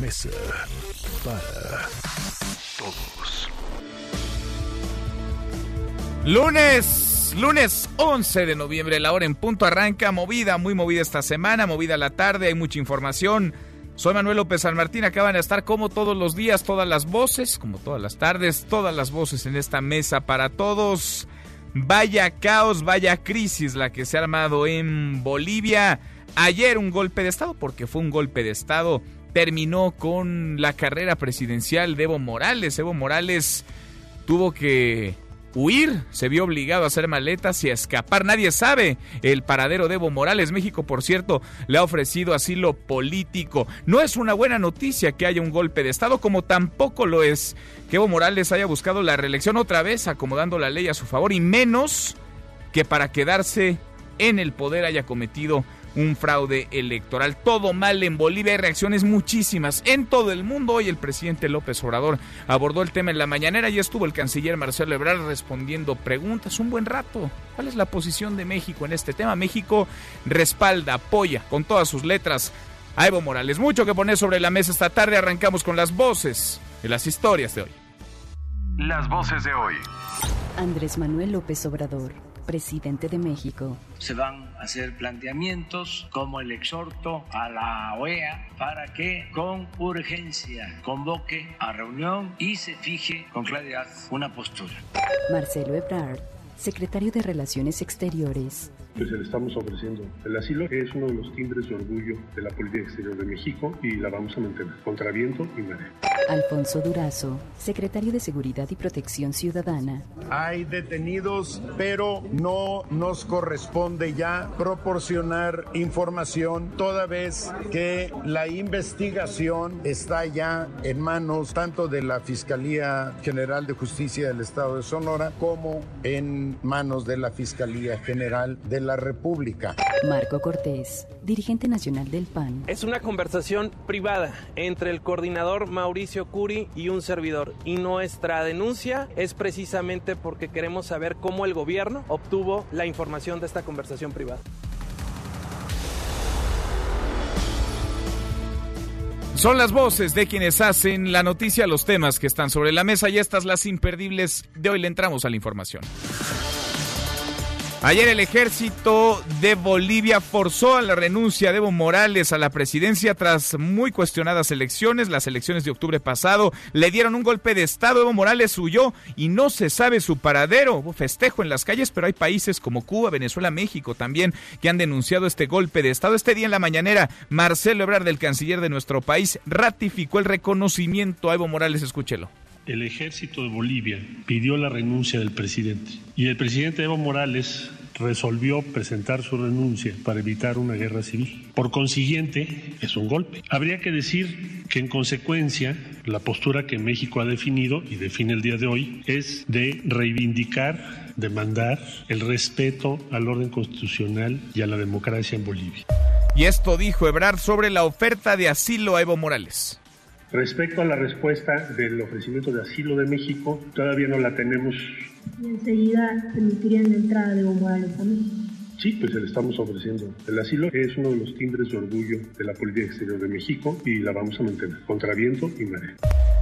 Mesa para Todos. Lunes, lunes 11 de noviembre, la hora en punto arranca, movida, muy movida esta semana, movida la tarde, hay mucha información. Soy Manuel López San Martín, acaban de estar como todos los días, todas las voces, como todas las tardes, todas las voces en esta mesa para todos. Vaya caos, vaya crisis la que se ha armado en Bolivia. Ayer un golpe de Estado, porque fue un golpe de Estado, terminó con la carrera presidencial de Evo Morales. Evo Morales tuvo que huir, se vio obligado a hacer maletas y a escapar. Nadie sabe el paradero de Evo Morales. México, por cierto, le ha ofrecido asilo político. No es una buena noticia que haya un golpe de Estado, como tampoco lo es que Evo Morales haya buscado la reelección otra vez, acomodando la ley a su favor, y menos que para quedarse en el poder haya cometido un fraude electoral. Todo mal en Bolivia, hay reacciones muchísimas en todo el mundo. Hoy el presidente López Obrador abordó el tema en la mañanera y estuvo el canciller Marcelo Ebrard respondiendo preguntas un buen rato. ¿Cuál es la posición de México en este tema? México respalda, apoya con todas sus letras a Evo Morales. Mucho que poner sobre la mesa esta tarde. Arrancamos con las voces de las historias de hoy. Las voces de hoy. Andrés Manuel López Obrador, presidente de México. se van hacer planteamientos como el exhorto a la OEA para que con urgencia convoque a reunión y se fije con claridad una postura. Marcelo Ebrard, secretario de Relaciones Exteriores. Pues le estamos ofreciendo el asilo, que es uno de los timbres de orgullo de la política exterior de México y la vamos a mantener contra viento y marea. Alfonso Durazo, secretario de Seguridad y Protección Ciudadana. Hay detenidos, pero no nos corresponde ya proporcionar información toda vez que la investigación está ya en manos tanto de la Fiscalía General de Justicia del Estado de Sonora como en manos de la Fiscalía General de la República. Marco Cortés, dirigente nacional del PAN. Es una conversación privada entre el coordinador Mauricio Curi y un servidor. Y nuestra denuncia es precisamente porque queremos saber cómo el gobierno obtuvo la información de esta conversación privada. Son las voces de quienes hacen la noticia, los temas que están sobre la mesa y estas las imperdibles de hoy le entramos a la información. Ayer el ejército de Bolivia forzó a la renuncia de Evo Morales a la presidencia tras muy cuestionadas elecciones. Las elecciones de octubre pasado le dieron un golpe de Estado. Evo Morales huyó y no se sabe su paradero. Festejo en las calles, pero hay países como Cuba, Venezuela, México también que han denunciado este golpe de Estado. Este día en la mañanera, Marcelo Ebrard, el canciller de nuestro país, ratificó el reconocimiento a Evo Morales. Escúchelo. El ejército de Bolivia pidió la renuncia del presidente y el presidente Evo Morales resolvió presentar su renuncia para evitar una guerra civil. Por consiguiente, es un golpe. Habría que decir que en consecuencia, la postura que México ha definido y define el día de hoy es de reivindicar, demandar el respeto al orden constitucional y a la democracia en Bolivia. Y esto dijo Ebrard sobre la oferta de asilo a Evo Morales. Respecto a la respuesta del ofrecimiento de asilo de México, todavía no la tenemos. Y enseguida permitirían la entrada de Evo Morales a México. Sí, pues le estamos ofreciendo el asilo, es uno de los timbres de orgullo de la política exterior de México y la vamos a mantener contra viento y marea.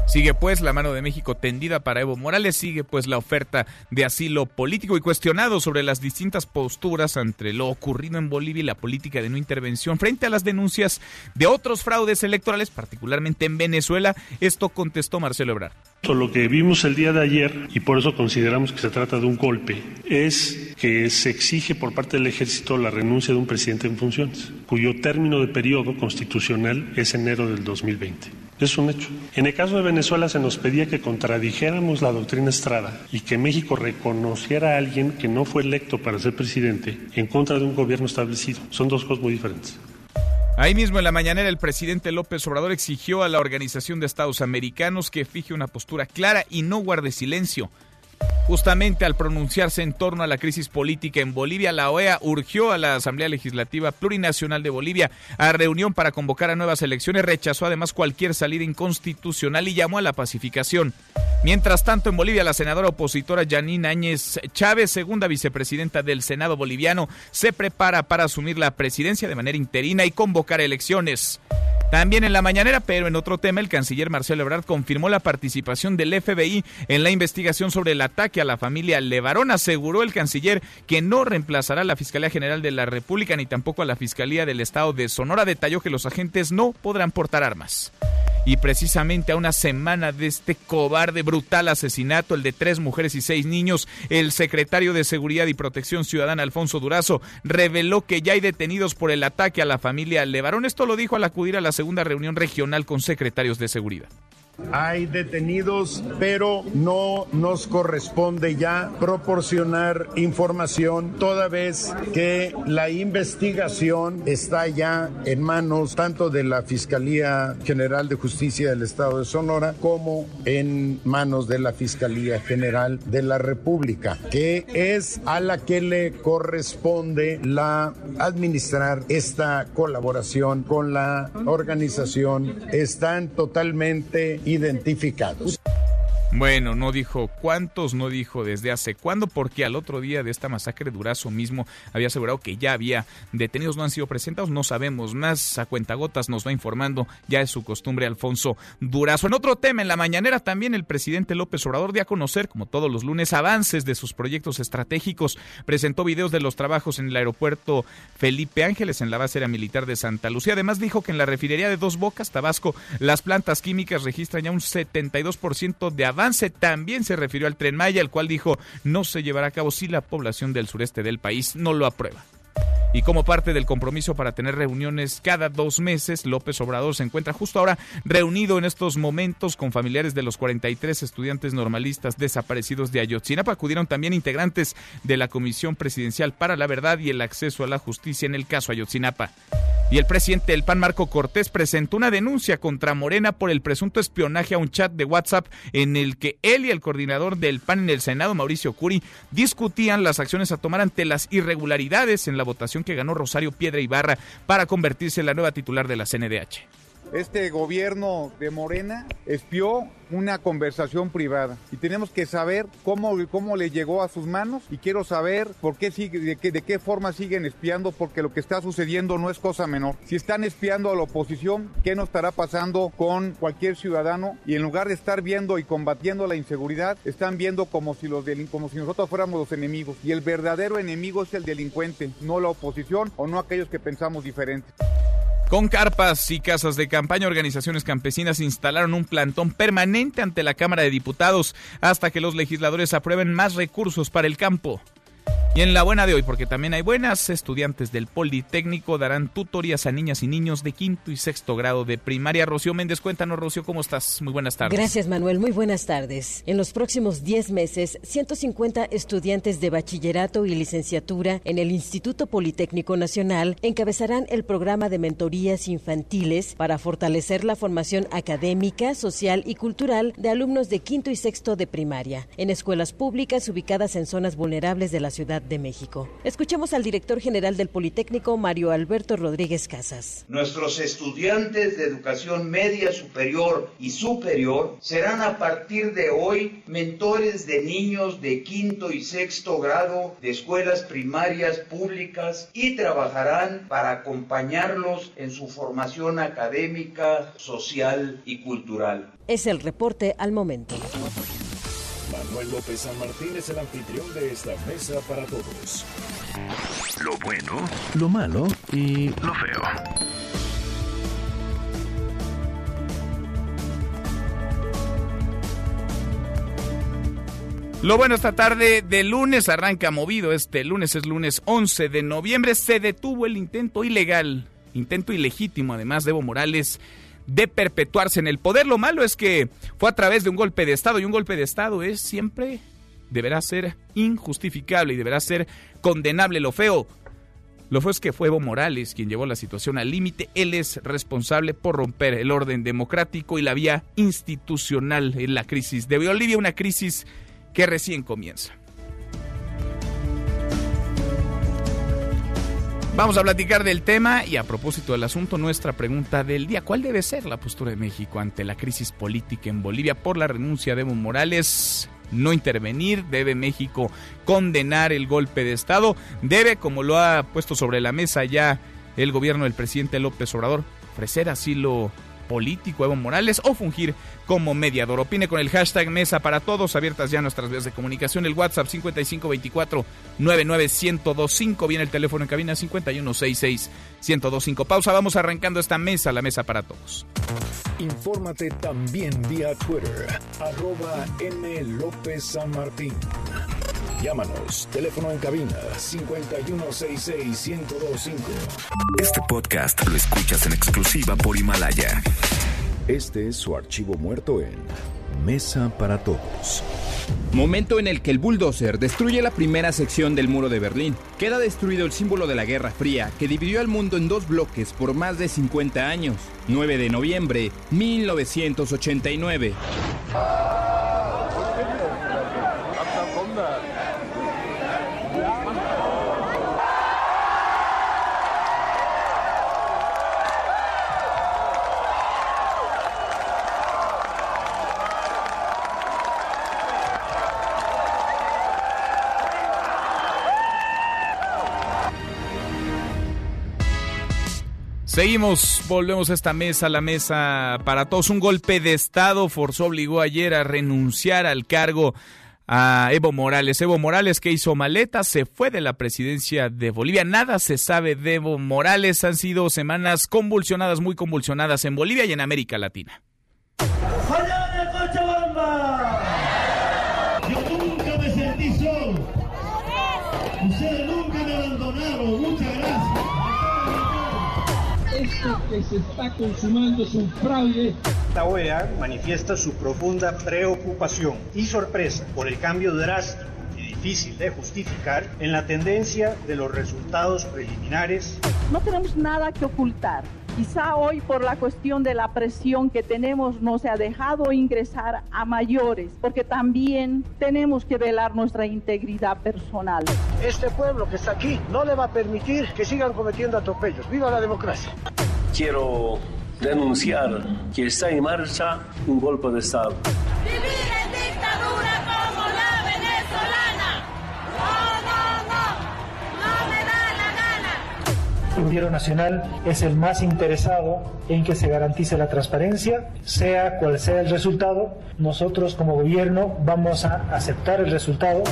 Sigue pues la mano de México tendida para Evo Morales, sigue pues la oferta de asilo político y cuestionado sobre las distintas posturas entre lo ocurrido en Bolivia y la política de no intervención frente a las denuncias de otros fraudes electorales, particularmente en Venezuela. Esto contestó Marcelo Ebrard. Lo que vimos el día de ayer, y por eso consideramos que se trata de un golpe, es que se exige por parte del ejército la renuncia de un presidente en funciones, cuyo término de periodo constitucional es enero del 2020. Es un hecho. En el caso de Venezuela se nos pedía que contradijéramos la doctrina Estrada y que México reconociera a alguien que no fue electo para ser presidente en contra de un gobierno establecido. Son dos cosas muy diferentes. Ahí mismo en la mañanera el presidente López Obrador exigió a la Organización de Estados Americanos que fije una postura clara y no guarde silencio Justamente al pronunciarse en torno a la crisis política en Bolivia, la OEA urgió a la Asamblea Legislativa Plurinacional de Bolivia a reunión para convocar a nuevas elecciones, rechazó además cualquier salida inconstitucional y llamó a la pacificación. Mientras tanto, en Bolivia, la senadora opositora Janine Áñez Chávez, segunda vicepresidenta del Senado boliviano, se prepara para asumir la presidencia de manera interina y convocar elecciones. También en la mañanera, pero en otro tema, el canciller Marcelo Ebrard confirmó la participación del FBI en la investigación sobre el ataque a la familia Levarón. Aseguró el canciller que no reemplazará a la Fiscalía General de la República ni tampoco a la Fiscalía del Estado de Sonora. Detalló que los agentes no podrán portar armas. Y precisamente a una semana de este cobarde, brutal asesinato, el de tres mujeres y seis niños, el secretario de Seguridad y Protección Ciudadana, Alfonso Durazo, reveló que ya hay detenidos por el ataque a la familia Levarón. Esto lo dijo al acudir a la segunda reunión regional con secretarios de seguridad. Hay detenidos, pero no nos corresponde ya proporcionar información toda vez que la investigación está ya en manos tanto de la Fiscalía General de Justicia del Estado de Sonora como en manos de la Fiscalía General de la República, que es a la que le corresponde la administrar esta colaboración con la organización. Están totalmente identificados. Bueno, no dijo cuántos, no dijo desde hace cuándo, porque al otro día de esta masacre Durazo mismo había asegurado que ya había detenidos, no han sido presentados, no sabemos más, a cuentagotas nos va informando, ya es su costumbre Alfonso Durazo. En otro tema, en la mañanera también el presidente López Obrador dio a conocer, como todos los lunes, avances de sus proyectos estratégicos, presentó videos de los trabajos en el aeropuerto Felipe Ángeles, en la base aérea militar de Santa Lucía, además dijo que en la refinería de Dos Bocas, Tabasco, las plantas químicas registran ya un 72% de avance. También se refirió al tren Maya, el cual dijo no se llevará a cabo si la población del sureste del país no lo aprueba. Y como parte del compromiso para tener reuniones cada dos meses, López Obrador se encuentra justo ahora reunido en estos momentos con familiares de los 43 estudiantes normalistas desaparecidos de Ayotzinapa. Acudieron también integrantes de la Comisión Presidencial para la Verdad y el Acceso a la Justicia en el caso Ayotzinapa. Y el presidente del PAN, Marco Cortés, presentó una denuncia contra Morena por el presunto espionaje a un chat de WhatsApp en el que él y el coordinador del PAN en el Senado, Mauricio Curi, discutían las acciones a tomar ante las irregularidades en la votación que ganó Rosario Piedra Ibarra para convertirse en la nueva titular de la CNDH. Este gobierno de Morena espió una conversación privada y tenemos que saber cómo, cómo le llegó a sus manos y quiero saber por qué sigue, de, qué, de qué forma siguen espiando porque lo que está sucediendo no es cosa menor. Si están espiando a la oposición, ¿qué nos estará pasando con cualquier ciudadano? Y en lugar de estar viendo y combatiendo la inseguridad, están viendo como si, los como si nosotros fuéramos los enemigos. Y el verdadero enemigo es el delincuente, no la oposición o no aquellos que pensamos diferente. Con carpas y casas de campaña, organizaciones campesinas instalaron un plantón permanente ante la Cámara de Diputados hasta que los legisladores aprueben más recursos para el campo. Y en la buena de hoy, porque también hay buenas, estudiantes del Politécnico darán tutorías a niñas y niños de quinto y sexto grado de primaria. Rocío Méndez, cuéntanos, Rocío, ¿cómo estás? Muy buenas tardes. Gracias, Manuel. Muy buenas tardes. En los próximos 10 meses, 150 estudiantes de bachillerato y licenciatura en el Instituto Politécnico Nacional encabezarán el programa de mentorías infantiles para fortalecer la formación académica, social y cultural de alumnos de quinto y sexto de primaria en escuelas públicas ubicadas en zonas vulnerables de la Ciudad de México. Escuchemos al director general del Politécnico, Mario Alberto Rodríguez Casas. Nuestros estudiantes de educación media, superior y superior serán a partir de hoy mentores de niños de quinto y sexto grado de escuelas primarias públicas y trabajarán para acompañarlos en su formación académica, social y cultural. Es el reporte al momento. Manuel López San Martín es el anfitrión de esta mesa para todos. Lo bueno, lo malo y lo feo. Lo bueno esta tarde de lunes arranca movido. Este lunes es lunes 11 de noviembre. Se detuvo el intento ilegal, intento ilegítimo además de Evo Morales de perpetuarse en el poder. Lo malo es que fue a través de un golpe de Estado y un golpe de Estado es siempre, deberá ser injustificable y deberá ser condenable. Lo feo, Lo fue es que fue Evo Morales quien llevó la situación al límite. Él es responsable por romper el orden democrático y la vía institucional en la crisis de Bolivia, una crisis que recién comienza. Vamos a platicar del tema y a propósito del asunto, nuestra pregunta del día. ¿Cuál debe ser la postura de México ante la crisis política en Bolivia por la renuncia de Evo Morales? No intervenir, debe México condenar el golpe de Estado, debe, como lo ha puesto sobre la mesa ya el gobierno del presidente López Obrador, ofrecer asilo político Evo Morales o fungir como mediador. Opine con el hashtag Mesa para Todos, abiertas ya nuestras vías de comunicación, el WhatsApp 5524 99125, viene el teléfono en cabina 5166 1025. Pausa, vamos arrancando esta mesa, la Mesa para Todos. Infórmate también vía Twitter, arroba M. López San Martín. Llámanos, teléfono en cabina 5166-1025. Este podcast lo escuchas en exclusiva por Himalaya. Este es su archivo muerto en Mesa para Todos. Momento en el que el bulldozer destruye la primera sección del muro de Berlín. Queda destruido el símbolo de la Guerra Fría que dividió al mundo en dos bloques por más de 50 años. 9 de noviembre 1989. Seguimos, volvemos a esta mesa, la mesa para todos. Un golpe de Estado forzó, obligó ayer a renunciar al cargo a Evo Morales. Evo Morales que hizo maleta, se fue de la presidencia de Bolivia. Nada se sabe de Evo Morales. Han sido semanas convulsionadas, muy convulsionadas en Bolivia y en América Latina. Que se está consumando es un fraude. La OEA manifiesta su profunda preocupación y sorpresa por el cambio drástico y difícil de justificar en la tendencia de los resultados preliminares. No tenemos nada que ocultar. Quizá hoy por la cuestión de la presión que tenemos no se ha dejado ingresar a mayores, porque también tenemos que velar nuestra integridad personal. Este pueblo que está aquí no le va a permitir que sigan cometiendo atropellos. ¡Viva la democracia! Quiero denunciar que está en marcha un golpe de Estado. ¡Vivir en dictadura como la venezolana! ¡No, no, no! ¡No me da la gana! El gobierno nacional es el más interesado en que se garantice la transparencia, sea cual sea el resultado. Nosotros como gobierno vamos a aceptar el resultado.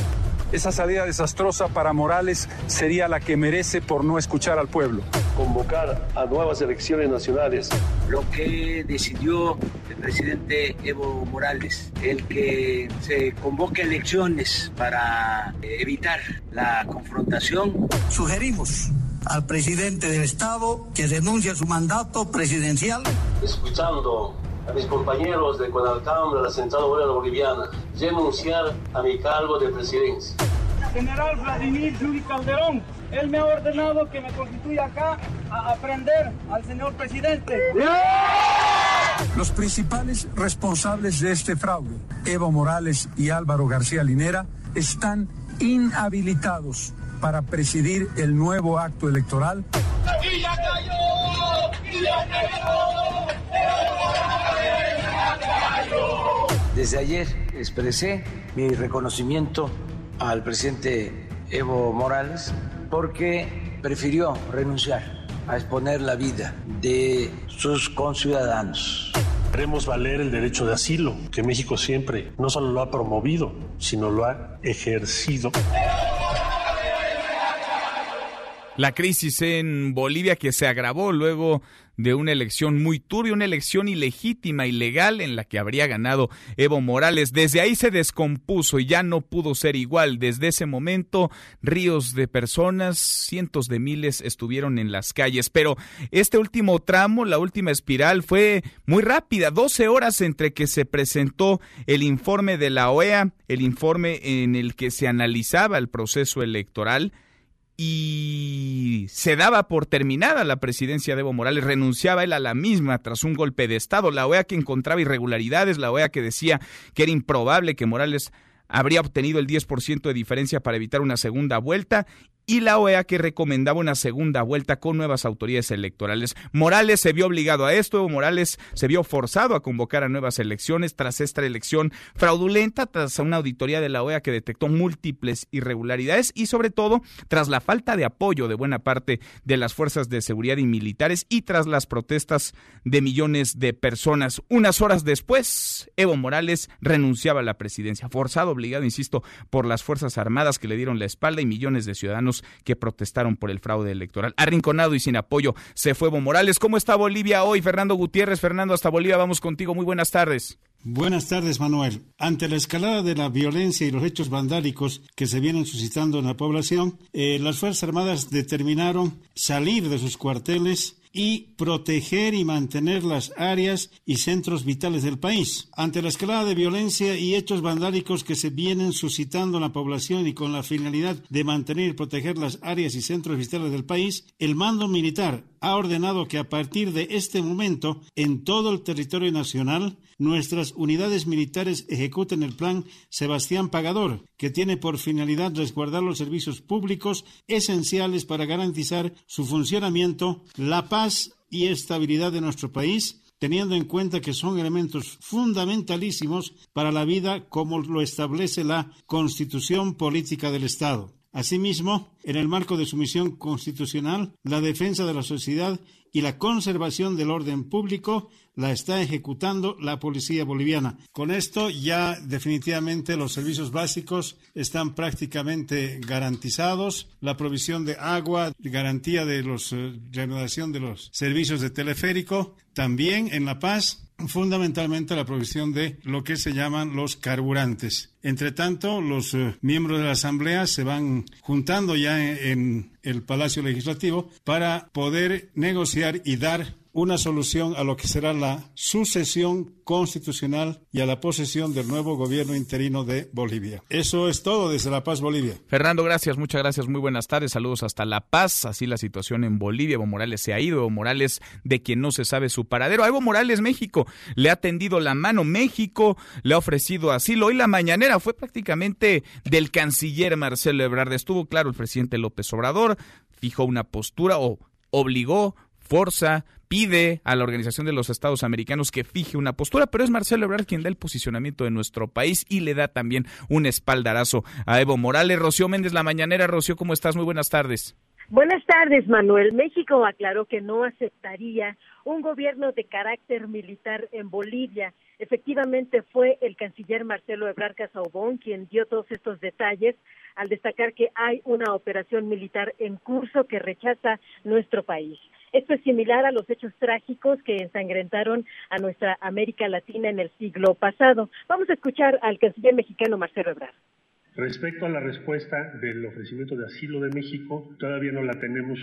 Esa salida desastrosa para Morales sería la que merece por no escuchar al pueblo. Convocar a nuevas elecciones nacionales. Lo que decidió el presidente Evo Morales, el que se convoque elecciones para evitar la confrontación. Sugerimos al presidente del Estado que renuncie a su mandato presidencial. Escuchando a mis compañeros de Guadalcanal, de la Central Obrera Boliviana, renunciar a mi cargo de presidencia. General Vladimir Yuri Calderón, él me ha ordenado que me constituya acá a aprender al señor presidente. Los principales responsables de este fraude, Evo Morales y Álvaro García Linera, están inhabilitados para presidir el nuevo acto electoral. ¡Y ya cayó! ¡Y ya cayó! Desde ayer expresé mi reconocimiento al presidente Evo Morales porque prefirió renunciar a exponer la vida de sus conciudadanos. Queremos valer el derecho de asilo, que México siempre no solo lo ha promovido, sino lo ha ejercido. La crisis en Bolivia que se agravó luego de una elección muy turbia, una elección ilegítima, ilegal, en la que habría ganado Evo Morales. Desde ahí se descompuso y ya no pudo ser igual. Desde ese momento, ríos de personas, cientos de miles estuvieron en las calles. Pero este último tramo, la última espiral, fue muy rápida. 12 horas entre que se presentó el informe de la OEA, el informe en el que se analizaba el proceso electoral y se daba por terminada la presidencia de Evo Morales, renunciaba él a la misma tras un golpe de Estado, la OEA que encontraba irregularidades, la OEA que decía que era improbable que Morales habría obtenido el 10% de diferencia para evitar una segunda vuelta y la OEA que recomendaba una segunda vuelta con nuevas autoridades electorales. Morales se vio obligado a esto, Evo Morales se vio forzado a convocar a nuevas elecciones tras esta elección fraudulenta, tras una auditoría de la OEA que detectó múltiples irregularidades y sobre todo tras la falta de apoyo de buena parte de las fuerzas de seguridad y militares y tras las protestas de millones de personas. Unas horas después, Evo Morales renunciaba a la presidencia, forzado, obligado, insisto, por las Fuerzas Armadas que le dieron la espalda y millones de ciudadanos que protestaron por el fraude electoral. Arrinconado y sin apoyo se fue Morales. ¿Cómo está Bolivia hoy? Fernando Gutiérrez, Fernando, hasta Bolivia vamos contigo. Muy buenas tardes. Buenas tardes, Manuel. Ante la escalada de la violencia y los hechos vandálicos que se vienen suscitando en la población, eh, las Fuerzas Armadas determinaron salir de sus cuarteles y proteger y mantener las áreas y centros vitales del país. Ante la escalada de violencia y hechos vandálicos que se vienen suscitando en la población y con la finalidad de mantener y proteger las áreas y centros vitales del país, el mando militar ha ordenado que a partir de este momento, en todo el territorio nacional, nuestras unidades militares ejecuten el plan Sebastián Pagador, que tiene por finalidad resguardar los servicios públicos esenciales para garantizar su funcionamiento, la paz y estabilidad de nuestro país, teniendo en cuenta que son elementos fundamentalísimos para la vida como lo establece la Constitución Política del Estado. Asimismo, en el marco de su misión constitucional, la defensa de la sociedad y la conservación del orden público la está ejecutando la policía boliviana. Con esto ya definitivamente los servicios básicos están prácticamente garantizados, la provisión de agua, garantía de la eh, renovación de los servicios de teleférico, también en La Paz fundamentalmente la provisión de lo que se llaman los carburantes. Entre tanto, los eh, miembros de la Asamblea se van juntando ya en el Palacio Legislativo para poder negociar y dar una solución a lo que será la sucesión constitucional y a la posesión del nuevo gobierno interino de Bolivia. Eso es todo desde La Paz, Bolivia. Fernando, gracias, muchas gracias, muy buenas tardes, saludos hasta La Paz, así la situación en Bolivia, Evo Morales se ha ido, Evo Morales de quien no se sabe su paradero, a Evo Morales México le ha tendido la mano, México le ha ofrecido asilo, hoy la mañanera fue prácticamente del canciller Marcelo Ebrard, estuvo claro el presidente López Obrador, fijó una postura o obligó, forza, pide a la Organización de los Estados Americanos que fije una postura, pero es Marcelo Ebrard quien da el posicionamiento de nuestro país y le da también un espaldarazo a Evo Morales. Rocío Méndez, la mañanera. Rocío, ¿cómo estás? Muy buenas tardes. Buenas tardes, Manuel. México aclaró que no aceptaría un gobierno de carácter militar en Bolivia. Efectivamente, fue el canciller Marcelo Ebrard Casaubon quien dio todos estos detalles al destacar que hay una operación militar en curso que rechaza nuestro país. Esto es similar a los hechos trágicos que ensangrentaron a nuestra América Latina en el siglo pasado. Vamos a escuchar al canciller mexicano Marcelo Ebrard. Respecto a la respuesta del ofrecimiento de asilo de México, todavía no la tenemos.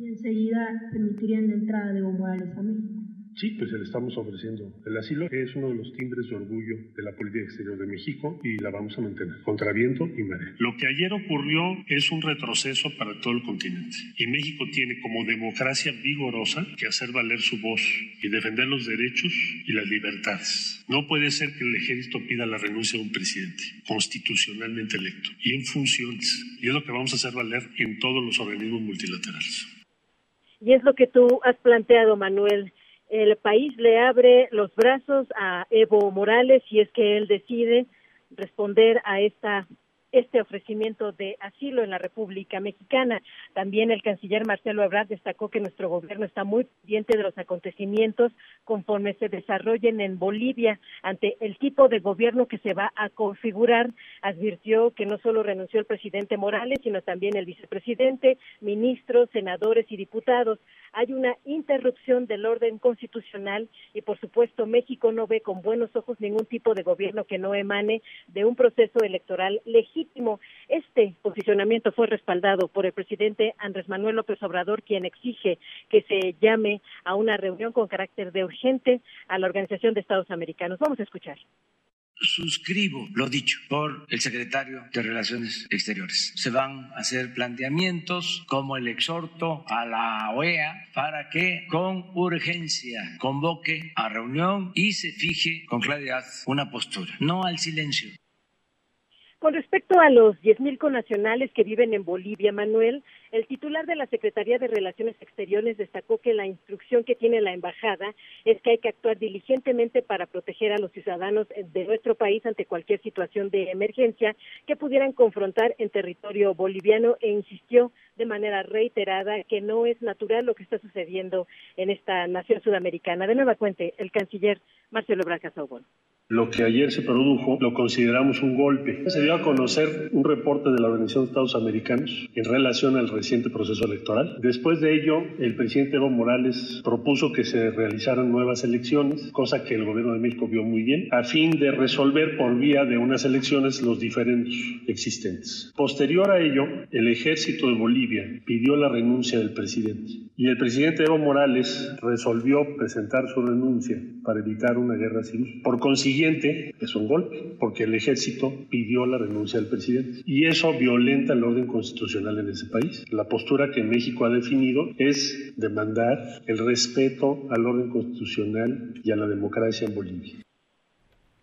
Y enseguida permitirían la entrada de Evo Morales a México. Sí, pues le estamos ofreciendo el asilo. Es uno de los timbres de orgullo de la política exterior de México y la vamos a mantener contra viento y marea. Lo que ayer ocurrió es un retroceso para todo el continente y México tiene como democracia vigorosa que hacer valer su voz y defender los derechos y las libertades. No puede ser que el ejército pida la renuncia de un presidente constitucionalmente electo y en funciones. Y es lo que vamos a hacer valer en todos los organismos multilaterales. Y es lo que tú has planteado, Manuel el país le abre los brazos a Evo Morales si es que él decide responder a esta este ofrecimiento de asilo en la República Mexicana. También el canciller Marcelo Ebrard destacó que nuestro gobierno está muy pendiente de los acontecimientos conforme se desarrollen en Bolivia ante el tipo de gobierno que se va a configurar. Advirtió que no solo renunció el presidente Morales, sino también el vicepresidente, ministros, senadores y diputados. Hay una interrupción del orden constitucional y, por supuesto, México no ve con buenos ojos ningún tipo de gobierno que no emane de un proceso electoral legítimo este posicionamiento fue respaldado por el presidente Andrés Manuel López Obrador, quien exige que se llame a una reunión con carácter de urgente a la Organización de Estados Americanos. Vamos a escuchar. suscribo lo dicho por el secretario de Relaciones Exteriores. Se van a hacer planteamientos como el exhorto a la OEA para que con urgencia convoque a reunión y se fije con claridad una postura, no al silencio. Con respecto a los 10.000 conacionales que viven en Bolivia, Manuel, el titular de la Secretaría de Relaciones Exteriores destacó que la instrucción que tiene la embajada es que hay que actuar diligentemente para proteger a los ciudadanos de nuestro país ante cualquier situación de emergencia que pudieran confrontar en territorio boliviano e insistió de manera reiterada que no es natural lo que está sucediendo en esta nación sudamericana. De nueva cuenta, el canciller Marcelo Braga Saubón. Lo que ayer se produjo lo consideramos un golpe. Se dio a conocer un reporte de la Organización de Estados Americanos en relación al reciente proceso electoral. Después de ello, el presidente Evo Morales propuso que se realizaran nuevas elecciones, cosa que el gobierno de México vio muy bien, a fin de resolver por vía de unas elecciones los diferentes existentes. Posterior a ello, el ejército de Bolivia pidió la renuncia del presidente y el presidente Evo Morales resolvió presentar su renuncia para evitar una guerra civil. Por consiguiente, es un golpe, porque el ejército pidió la renuncia del presidente. Y eso violenta el orden constitucional en ese país. La postura que México ha definido es demandar el respeto al orden constitucional y a la democracia en Bolivia.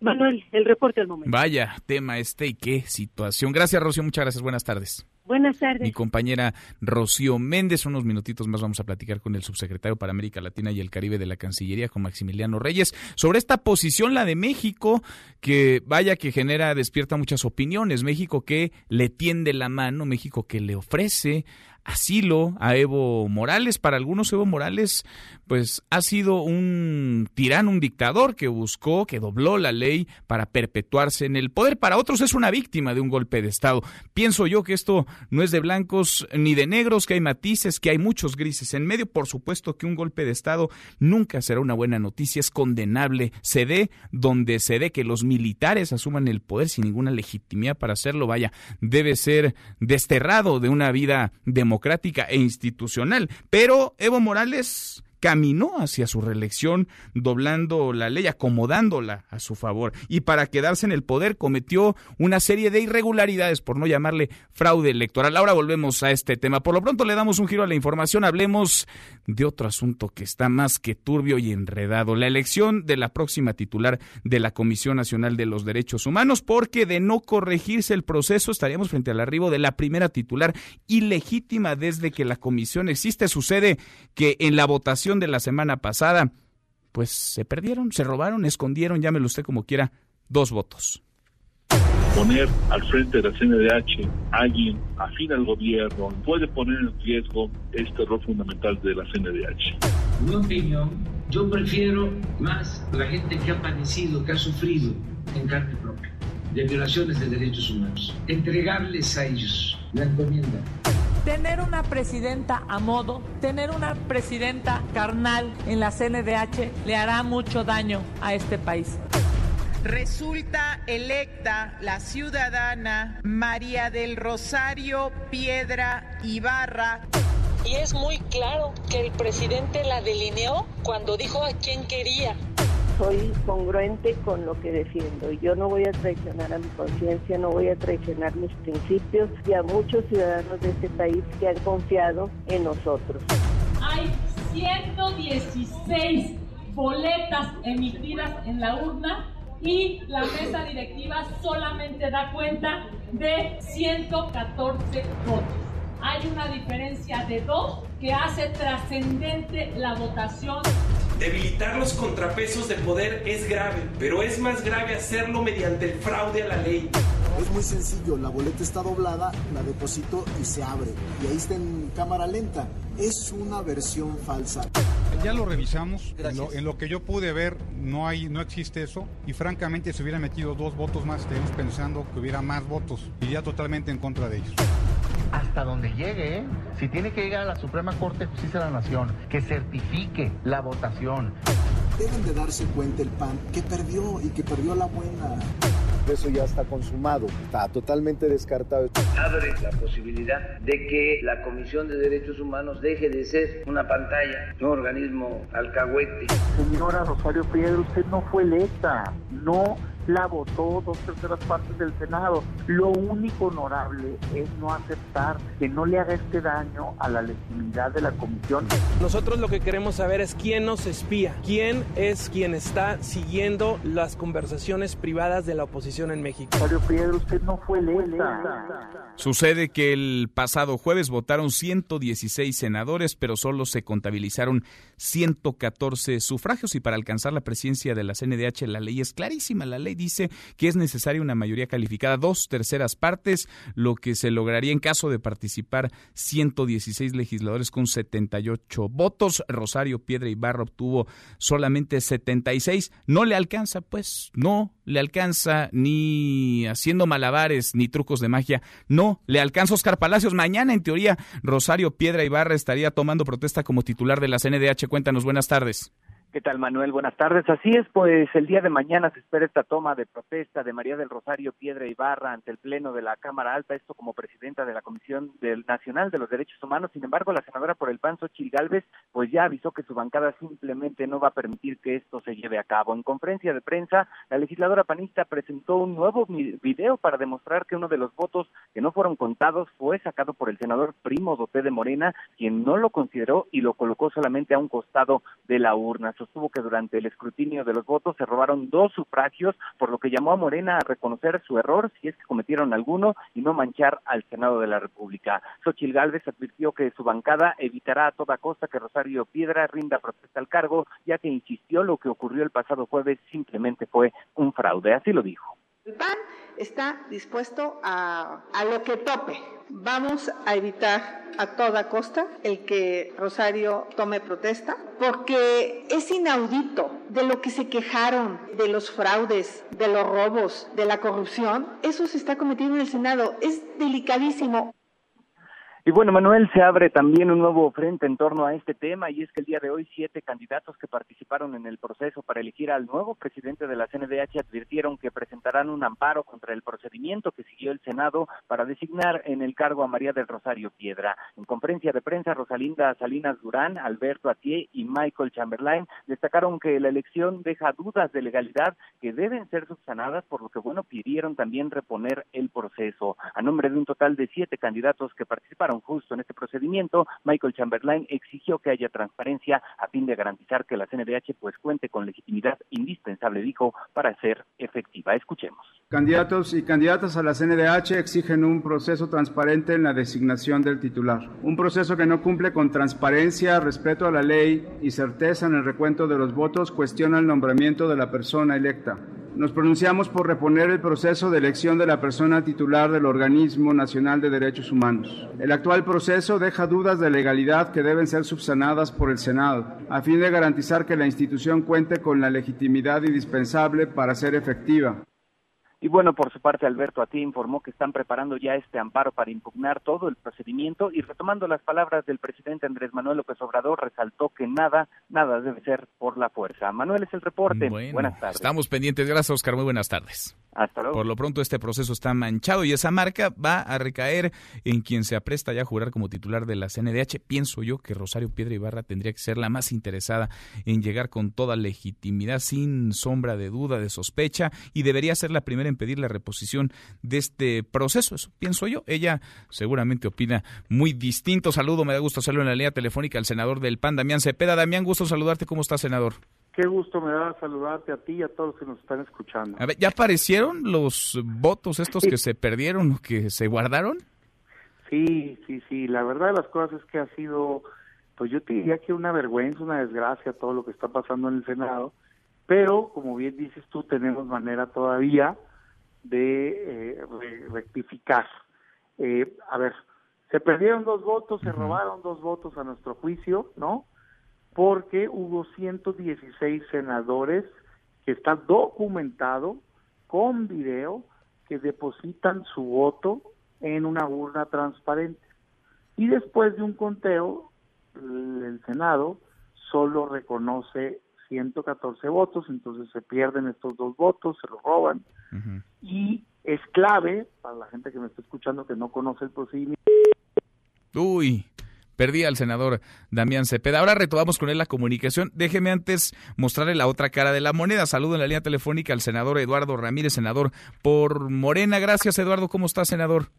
Manuel, el reporte al momento. Vaya tema este y qué situación. Gracias, Rocío. Muchas gracias. Buenas tardes. Buenas tardes. Mi compañera Rocío Méndez, unos minutitos más vamos a platicar con el subsecretario para América Latina y el Caribe de la Cancillería, con Maximiliano Reyes, sobre esta posición, la de México, que vaya que genera, despierta muchas opiniones. México que le tiende la mano, México que le ofrece asilo a Evo Morales. Para algunos Evo Morales pues ha sido un tirano, un dictador que buscó, que dobló la ley para perpetuarse en el poder. Para otros es una víctima de un golpe de Estado. Pienso yo que esto no es de blancos ni de negros, que hay matices, que hay muchos grises en medio. Por supuesto que un golpe de Estado nunca será una buena noticia, es condenable. Se dé donde se dé que los militares asuman el poder sin ninguna legitimidad para hacerlo. Vaya, debe ser desterrado de una vida democrática e institucional. Pero Evo Morales caminó hacia su reelección doblando la ley, acomodándola a su favor y para quedarse en el poder cometió una serie de irregularidades, por no llamarle fraude electoral. Ahora volvemos a este tema. Por lo pronto le damos un giro a la información, hablemos de otro asunto que está más que turbio y enredado, la elección de la próxima titular de la Comisión Nacional de los Derechos Humanos, porque de no corregirse el proceso estaríamos frente al arribo de la primera titular ilegítima desde que la comisión existe. Sucede que en la votación de la semana pasada, pues se perdieron, se robaron, escondieron, llámelo usted como quiera, dos votos. Poner al frente de la CNDH a alguien afín al gobierno puede poner en riesgo este rol fundamental de la CNDH. Mi opinión, yo prefiero más la gente que ha padecido, que ha sufrido en carne propia de violaciones de derechos humanos. Entregarles a ellos la encomienda tener una presidenta a modo, tener una presidenta carnal en la CNDH le hará mucho daño a este país. Resulta electa la ciudadana María del Rosario Piedra Ibarra. Y es muy claro que el presidente la delineó cuando dijo a quién quería soy congruente con lo que defiendo. Yo no voy a traicionar a mi conciencia, no voy a traicionar mis principios y a muchos ciudadanos de este país que han confiado en nosotros. Hay 116 boletas emitidas en la urna y la mesa directiva solamente da cuenta de 114 votos. Hay una diferencia de dos que hace trascendente la votación. Debilitar los contrapesos de poder es grave, pero es más grave hacerlo mediante el fraude a la ley. Es muy sencillo, la boleta está doblada, la deposito y se abre. Y ahí está en cámara lenta. Es una versión falsa. Ya lo revisamos, en lo, en lo, que yo pude ver no hay, no existe eso y francamente si hubiera metido dos votos más estaríamos pensando que hubiera más votos. Iría totalmente en contra de ellos hasta donde llegue, ¿eh? si tiene que llegar a la Suprema Corte de Justicia de la Nación, que certifique la votación. Deben de darse cuenta el PAN que perdió y que perdió la buena. Eso ya está consumado, está totalmente descartado. Abre la posibilidad de que la Comisión de Derechos Humanos deje de ser una pantalla, un organismo alcahuete. Señora Rosario Piedra, usted no fue electa, no la votó dos terceras partes del Senado. Lo único honorable es no aceptar que no le haga este daño a la legitimidad de la comisión. Nosotros lo que queremos saber es quién nos espía, quién es quien está siguiendo las conversaciones privadas de la oposición en México. Mario Piedra, usted no fue electa. Sucede que el pasado jueves votaron 116 senadores, pero solo se contabilizaron 114 sufragios y para alcanzar la presidencia de la CNDH la ley es clarísima. La ley dice que es necesaria una mayoría calificada, dos terceras partes, lo que se lograría en caso de participar 116 legisladores con 78 votos. Rosario Piedra Ibarra obtuvo solamente 76. No le alcanza, pues, no le alcanza ni haciendo malabares ni trucos de magia. No le alcanza Oscar Palacios. Mañana, en teoría, Rosario Piedra Ibarra estaría tomando protesta como titular de la CNDH. Cuéntanos, buenas tardes. ¿Qué tal, Manuel? Buenas tardes. Así es, pues el día de mañana se espera esta toma de protesta de María del Rosario Piedra Ibarra ante el Pleno de la Cámara Alta, esto como presidenta de la Comisión Nacional de los Derechos Humanos. Sin embargo, la senadora por el PAN, Xochitl Gálvez, pues ya avisó que su bancada simplemente no va a permitir que esto se lleve a cabo. En conferencia de prensa, la legisladora panista presentó un nuevo video para demostrar que uno de los votos que no fueron contados fue sacado por el senador Primo Doté de Morena, quien no lo consideró y lo colocó solamente a un costado de la urna. Sostuvo que durante el escrutinio de los votos se robaron dos sufragios, por lo que llamó a Morena a reconocer su error si es que cometieron alguno y no manchar al Senado de la República. Xochil Gálvez advirtió que su bancada evitará a toda costa que Rosario Piedra rinda protesta al cargo, ya que insistió lo que ocurrió el pasado jueves simplemente fue un fraude. Así lo dijo. El PAN está dispuesto a, a lo que tope. Vamos a evitar a toda costa el que Rosario tome protesta, porque es inaudito de lo que se quejaron, de los fraudes, de los robos, de la corrupción. Eso se está cometiendo en el Senado. Es delicadísimo. Y bueno, Manuel, se abre también un nuevo frente en torno a este tema y es que el día de hoy siete candidatos que participaron en el proceso para elegir al nuevo presidente de la CNDH advirtieron que presentarán un amparo contra el procedimiento que siguió el Senado para designar en el cargo a María del Rosario Piedra. En conferencia de prensa, Rosalinda Salinas Durán, Alberto Atié y Michael Chamberlain destacaron que la elección deja dudas de legalidad que deben ser subsanadas, por lo que, bueno, pidieron también reponer el proceso. A nombre de un total de siete candidatos que participaron justo en este procedimiento, Michael Chamberlain exigió que haya transparencia a fin de garantizar que la CNDH pues cuente con legitimidad indispensable, dijo, para ser efectiva. Escuchemos. Candidatos y candidatas a la CNDH exigen un proceso transparente en la designación del titular. Un proceso que no cumple con transparencia, respeto a la ley y certeza en el recuento de los votos cuestiona el nombramiento de la persona electa. Nos pronunciamos por reponer el proceso de elección de la persona titular del Organismo Nacional de Derechos Humanos. El actual proceso deja dudas de legalidad que deben ser subsanadas por el Senado, a fin de garantizar que la institución cuente con la legitimidad indispensable para ser efectiva. Y bueno, por su parte, Alberto Atí informó que están preparando ya este amparo para impugnar todo el procedimiento y retomando las palabras del presidente Andrés Manuel López Obrador, resaltó que nada, nada debe ser por la fuerza. Manuel es el reporte. buenas tardes. Estamos pendientes. Gracias, Oscar. Muy buenas tardes. Hasta luego. Por lo pronto, este proceso está manchado y esa marca va a recaer en quien se apresta ya a jurar como titular de la CNDH. Pienso yo que Rosario Piedra Ibarra tendría que ser la más interesada en llegar con toda legitimidad, sin sombra de duda, de sospecha, y debería ser la primera en pedir la reposición de este proceso. Eso pienso yo. Ella seguramente opina muy distinto. Saludo, me da gusto hacerlo en la línea telefónica al senador del PAN, Damián Cepeda. Damián, gusto saludarte. ¿Cómo está, senador? Qué gusto me da saludarte a ti y a todos los que nos están escuchando. A ver, ¿ya aparecieron los votos estos que se perdieron o que se guardaron? Sí, sí, sí. La verdad de las cosas es que ha sido, pues yo te diría que una vergüenza, una desgracia todo lo que está pasando en el Senado. Pero, como bien dices tú, tenemos manera todavía de eh, rectificar. Eh, a ver, se perdieron dos votos, se robaron dos votos a nuestro juicio, ¿no? Porque hubo 116 senadores que está documentado con video que depositan su voto en una urna transparente. Y después de un conteo, el Senado solo reconoce 114 votos, entonces se pierden estos dos votos, se los roban. Y es clave para la gente que me está escuchando que no conoce el procedimiento. Uy, Perdí al senador Damián Cepeda. Ahora retomamos con él la comunicación. Déjeme antes mostrarle la otra cara de la moneda. Saludo en la línea telefónica al senador Eduardo Ramírez, senador por Morena. Gracias, Eduardo. ¿Cómo está, senador?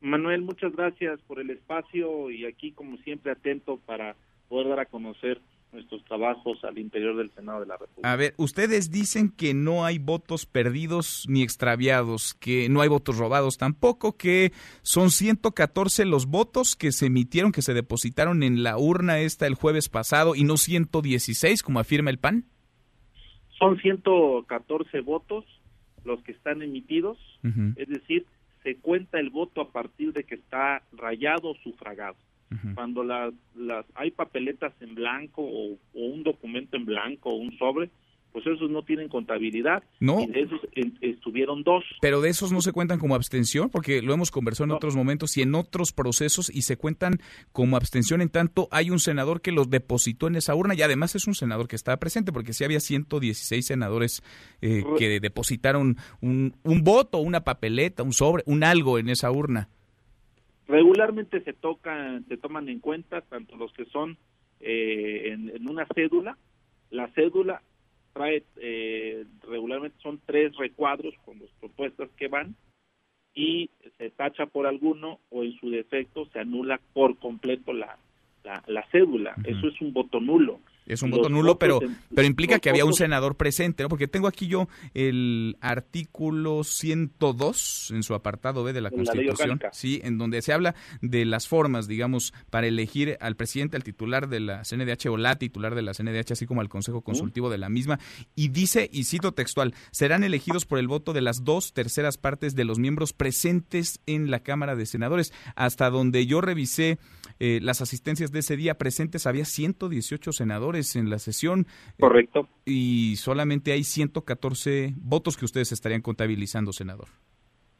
Manuel, muchas gracias por el espacio y aquí, como siempre, atento para poder dar a conocer nuestros trabajos al interior del Senado de la República. A ver, ustedes dicen que no hay votos perdidos ni extraviados, que no hay votos robados tampoco, que son 114 los votos que se emitieron, que se depositaron en la urna esta el jueves pasado y no 116, como afirma el PAN. Son 114 votos los que están emitidos, es decir, se cuenta el voto a partir de que está rayado o sufragado. Cuando las, las hay papeletas en blanco o, un documento en blanco o un sobre, pues esos no tienen contabilidad. No. Y de esos estuvieron dos. Pero de esos no se cuentan como abstención, porque lo hemos conversado en otros momentos y en otros procesos y se cuentan como abstención en tanto hay un senador que los depositó en esa urna y además es un senador que estaba presente, porque sí había 116 senadores eh, que depositaron un, un voto, una papeleta, un sobre, un algo en esa urna. Regularmente se tocan, se toman en cuenta tanto los que son eh, en, una cédula, la cédula trae eh, regularmente son tres recuadros con las propuestas que van y se tacha por alguno o en su defecto se anula por completo la, la, cédula. Eso es un voto nulo. Es un voto nulo, pero, pero implica que había un senador presente, ¿no? Porque tengo aquí yo el artículo 102 en su apartado B de la Constitución, sí, en donde se habla de las formas, digamos, para elegir al presidente, al titular de la CNDH o la titular de la CNDH, así como al Consejo Consultivo de la misma, y dice, y cito textual, serán elegidos por el voto de las dos terceras partes de los miembros presentes en la Cámara de Senadores. Hasta donde yo revisé eh, las asistencias de ese día presentes, había 118 senadores en la sesión. Correcto. y solamente hay 114 votos que ustedes estarían contabilizando, senador.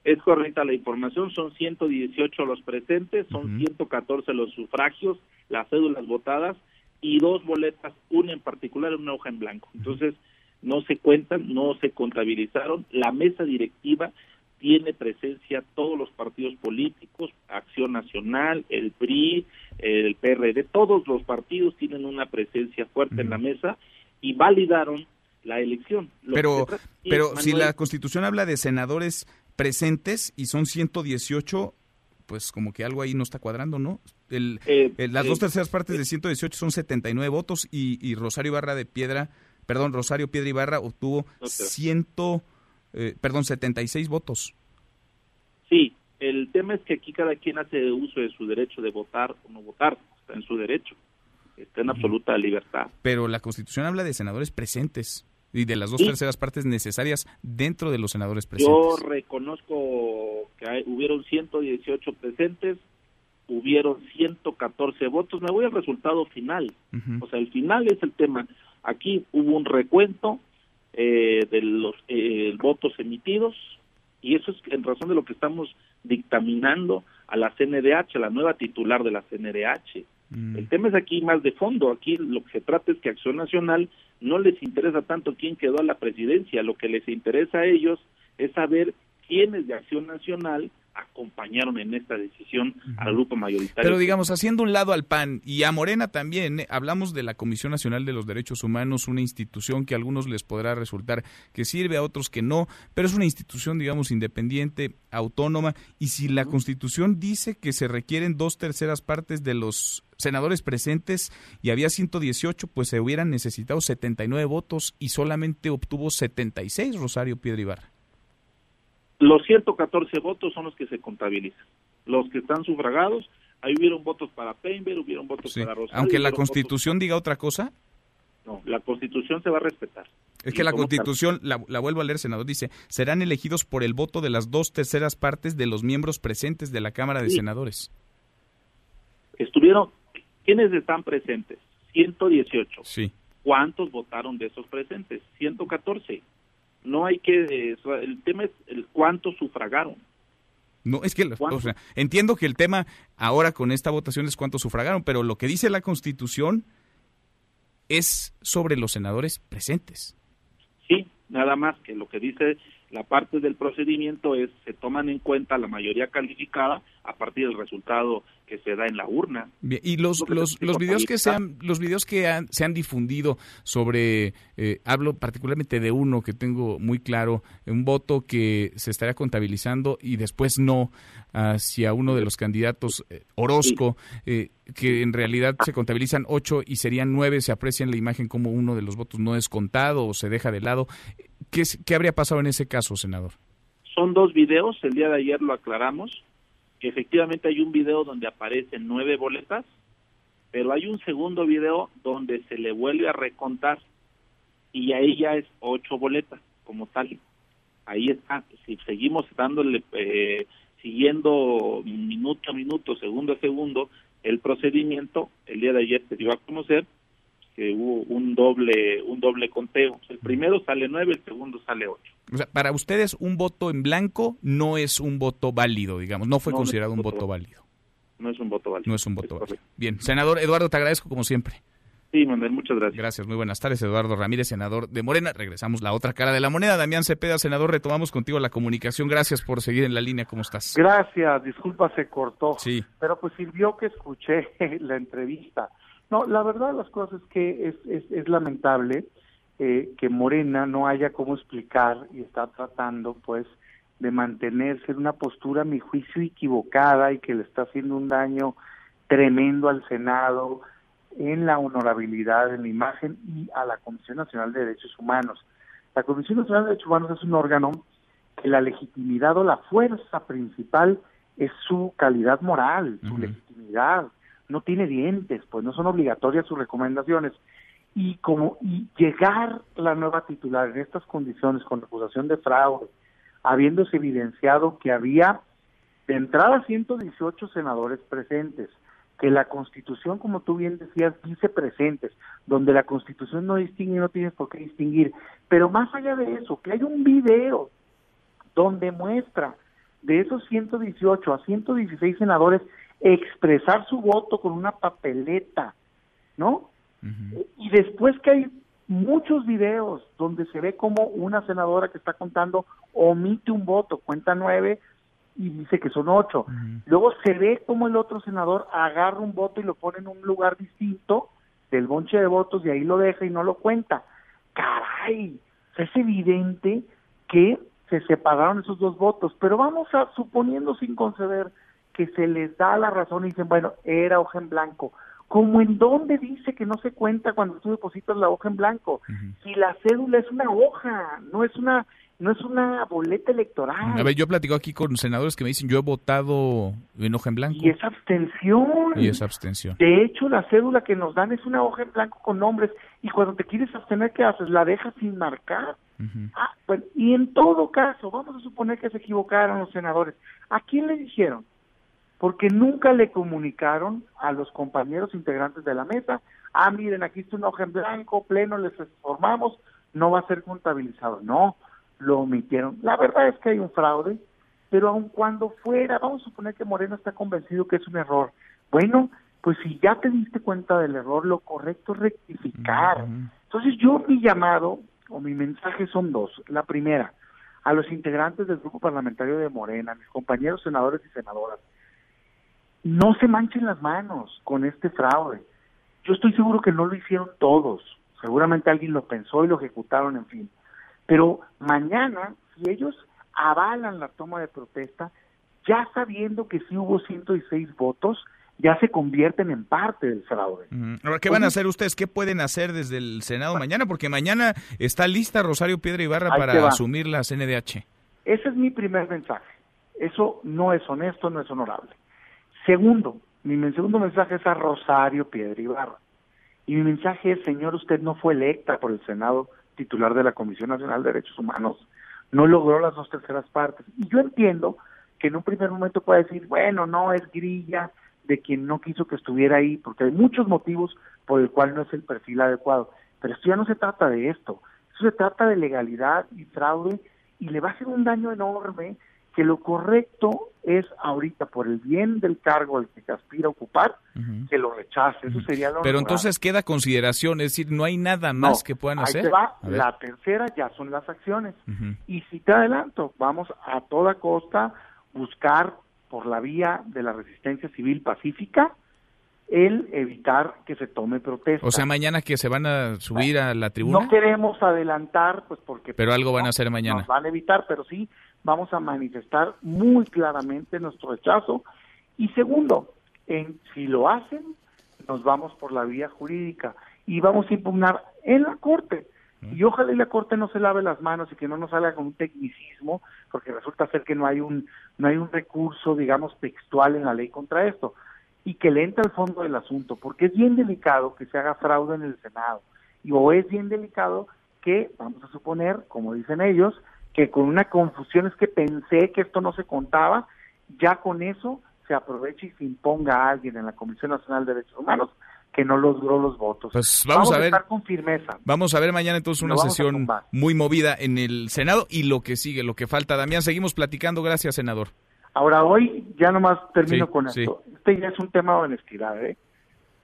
Es correcta la información, son 118 los presentes, son 114 los sufragios, las cédulas votadas y dos boletas, una en particular, una hoja en blanco. Entonces, no se cuentan, no se contabilizaron. La mesa directiva tiene presencia todos los partidos políticos, Acción Nacional, el PRI, el PRD, todos los partidos tienen una presencia fuerte en la mesa y validaron la elección. pero pero si la Constitución habla de senadores presentes y son 118, pues como que algo ahí no está cuadrando, ¿no? El, eh, las dos terceras partes de 118 son 79 votos y, y Rosario Ibarra de Piedra, perdón, Rosario Piedra Ibarra obtuvo 100 eh, perdón, 76 votos. Sí, el tema es que aquí cada quien hace uso de su derecho de votar o no votar, está en su derecho, está en absoluta libertad. Pero la Constitución habla de senadores presentes y de las dos terceras partes necesarias dentro de los senadores presentes. Yo reconozco que hubieron 118 presentes, hubieron 114 votos. Me voy al resultado final. O sea, el final es el tema. Aquí hubo un recuento, eh, de los eh, votos emitidos y eso es en razón de lo que estamos dictaminando a la CNDH, a la nueva titular de la CNDH. Mm. El tema es aquí más de fondo, aquí lo que se trata es que Acción Nacional no les interesa tanto quién quedó a la presidencia, lo que les interesa a ellos es saber quiénes de Acción Nacional acompañaron en esta decisión al grupo mayoritario. Pero digamos, haciendo un lado al PAN y a Morena también, ¿eh? hablamos de la Comisión Nacional de los Derechos Humanos, una institución que a algunos les podrá resultar que sirve, a otros que no, pero es una institución, digamos, independiente, autónoma, y si la Constitución dice que se requieren dos terceras partes de los senadores presentes y había 118, pues se hubieran necesitado 79 votos y solamente obtuvo 76 Rosario Piedra Ibarra. Los 114 votos son los que se contabilizan. Los que están sufragados, ahí hubieron votos para Peinberg, hubieron votos para Rosario. Aunque la Constitución diga otra cosa. No, la Constitución se va a respetar. Es que la Constitución, la, vuelvo a leer, senador, dice, serán elegidos por el voto de las dos terceras partes de los miembros presentes de la Cámara de Senadores. Estuvieron, ¿quiénes están presentes? 118. Sí. ¿Cuántos votaron de esos presentes? 114 no hay que, el tema es el cuánto sufragaron. No, es que, o sea, entiendo que el tema ahora con esta votación es cuánto sufragaron, pero lo que dice la Constitución es sobre los senadores presentes. Sí, Nada más que lo que dice la parte del procedimiento es se toman en cuenta la mayoría calificada a partir del resultado que se da en la urna. y los los, los videos que se han los videos que se han difundido sobre eh, hablo particularmente de uno que tengo muy claro un voto que se estaría contabilizando y después no hacia uno de los candidatos eh, Orozco eh, que en realidad se contabilizan ocho y serían nueve se aprecia en la imagen como uno de los votos no es contado o se deja de lado qué habría pasado en ese caso senador son dos videos el día de ayer lo aclaramos efectivamente hay un video donde aparecen nueve boletas, pero hay un segundo video donde se le vuelve a recontar y ahí ya es ocho boletas como tal. Ahí está, si seguimos dándole, eh, siguiendo minuto a minuto, segundo a segundo, el procedimiento, el día de ayer se dio a conocer que hubo un doble un doble conteo. El primero sale nueve, el segundo sale ocho. O sea, para ustedes un voto en blanco no es un voto válido, digamos, no fue considerado un voto válido. No es un voto válido. No es un voto válido. Bien, senador Eduardo, te agradezco como siempre. Sí, Manuel, muchas gracias. Gracias, muy buenas tardes. Eduardo Ramírez, senador de Morena. Regresamos la otra cara de la moneda. Damián Cepeda, senador, retomamos contigo la comunicación. Gracias por seguir en la línea. ¿Cómo estás? Gracias, disculpa, se cortó. Sí. Pero pues sirvió que escuché la entrevista. No, la verdad de las cosas es que es, es, es lamentable eh, que Morena no haya cómo explicar y está tratando pues de mantenerse en una postura, a mi juicio, equivocada y que le está haciendo un daño tremendo al Senado, en la honorabilidad, en la imagen y a la Comisión Nacional de Derechos Humanos. La Comisión Nacional de Derechos Humanos es un órgano que la legitimidad o la fuerza principal es su calidad moral, su legitimidad, no tiene dientes, pues no son obligatorias sus recomendaciones. Y como y llegar la nueva titular en estas condiciones con acusación de fraude, habiéndose evidenciado que había de entrada 118 senadores presentes, que la Constitución, como tú bien decías, dice presentes, donde la Constitución no distingue, no tienes por qué distinguir, pero más allá de eso, que hay un video donde muestra de esos 118 a 116 senadores expresar su voto con una papeleta, ¿no? Y después que hay muchos videos donde se ve como una senadora que está contando omite un voto, cuenta nueve y dice que son ocho. Luego se ve como el otro senador agarra un voto y lo pone en un lugar distinto del bonche de votos y ahí lo deja y no lo cuenta. Caray, es evidente que se separaron esos dos votos, pero vamos a suponiendo sin conceder que se les da la razón y dicen, bueno, era hoja en blanco. Como en dónde dice que no se cuenta cuando tú depositas la hoja en blanco. Si la cédula es una hoja, no es una no es una boleta electoral. A ver, yo platico aquí con senadores que me dicen, yo he votado en hoja en blanco. Y es abstención. Y es abstención. De hecho, la cédula que nos dan es una hoja en blanco con nombres. Y cuando te quieres abstener, ¿qué haces? La dejas sin marcar. ah, bueno, y en todo caso, vamos a suponer que se equivocaron los senadores. ¿A quién le dijeron? Porque nunca le comunicaron a los compañeros integrantes de la mesa, ah, miren, aquí está una hoja en blanco, pleno, les informamos, no va a ser contabilizado. No, lo omitieron. La verdad es que hay un fraude, pero aun cuando fuera, vamos a suponer que Moreno está convencido que es un error. Bueno, pues si ya te diste cuenta del error, lo correcto es rectificar. Entonces yo mi llamado o mi mensaje son dos. La primera, a los integrantes del grupo parlamentario de Morena, mis compañeros senadores y senadoras, no se manchen las manos con este fraude. Yo estoy seguro que no lo hicieron todos. Seguramente alguien lo pensó y lo ejecutaron, en fin. Pero mañana, si ellos avalan la toma de protesta, ya sabiendo que sí hubo 106 votos, ya se convierten en parte del fraude. Ahora, ¿qué van a hacer ustedes? ¿Qué pueden hacer desde el Senado mañana? Porque mañana está lista Rosario Piedra Ibarra para asumir la CNDH. Ese es mi primer mensaje. Eso no es honesto, no es honorable. Segundo, mi segundo mensaje es a Rosario Piedra Ibarra. Y mi mensaje es, señor, usted no fue electa por el Senado titular de la Comisión Nacional de Derechos Humanos. No logró las dos terceras partes. Y yo entiendo que en un primer momento pueda decir, bueno, no es grilla de quien no quiso que estuviera ahí, porque hay muchos motivos por el cual no es el perfil adecuado. Pero esto ya no se trata de esto. Esto se trata de legalidad y fraude y le va a hacer un daño enorme que lo correcto es ahorita por el bien del cargo al que aspira a ocupar que lo rechace. Eso sería lo Pero entonces queda consideración, es decir, no hay nada más que puedan hacer. Ahí va. La tercera ya son las acciones. Y si te adelanto, vamos a toda costa buscar por la vía de la resistencia civil pacífica el evitar que se tome protesta. O sea, mañana que se van a subir a la tribuna. No queremos adelantar, pues porque... Pero algo van a hacer mañana. Nos van a evitar, pero sí vamos a manifestar muy claramente nuestro rechazo. Y segundo, en, si lo hacen, nos vamos por la vía jurídica y vamos a impugnar en la Corte. Y ojalá y la Corte no se lave las manos y que no nos salga con un tecnicismo, porque resulta ser que no hay un no hay un recurso, digamos, textual en la ley contra esto y que le entre al fondo del asunto, porque es bien delicado que se haga fraude en el Senado y o es bien delicado que, vamos a suponer, como dicen ellos, que con una confusión es que pensé que esto no se contaba, ya con eso se aproveche y se imponga a alguien en la Comisión Nacional de Derechos Humanos que no logró los votos. Pues vamos, a ver. estar con firmeza. Vamos a ver mañana entonces una sesión muy movida en el Senado y lo que sigue, lo que falta. Damián, seguimos platicando. Gracias, senador. Ahora, hoy ya nomás termino con esto. Este ya es un tema de honestidad, ¿eh?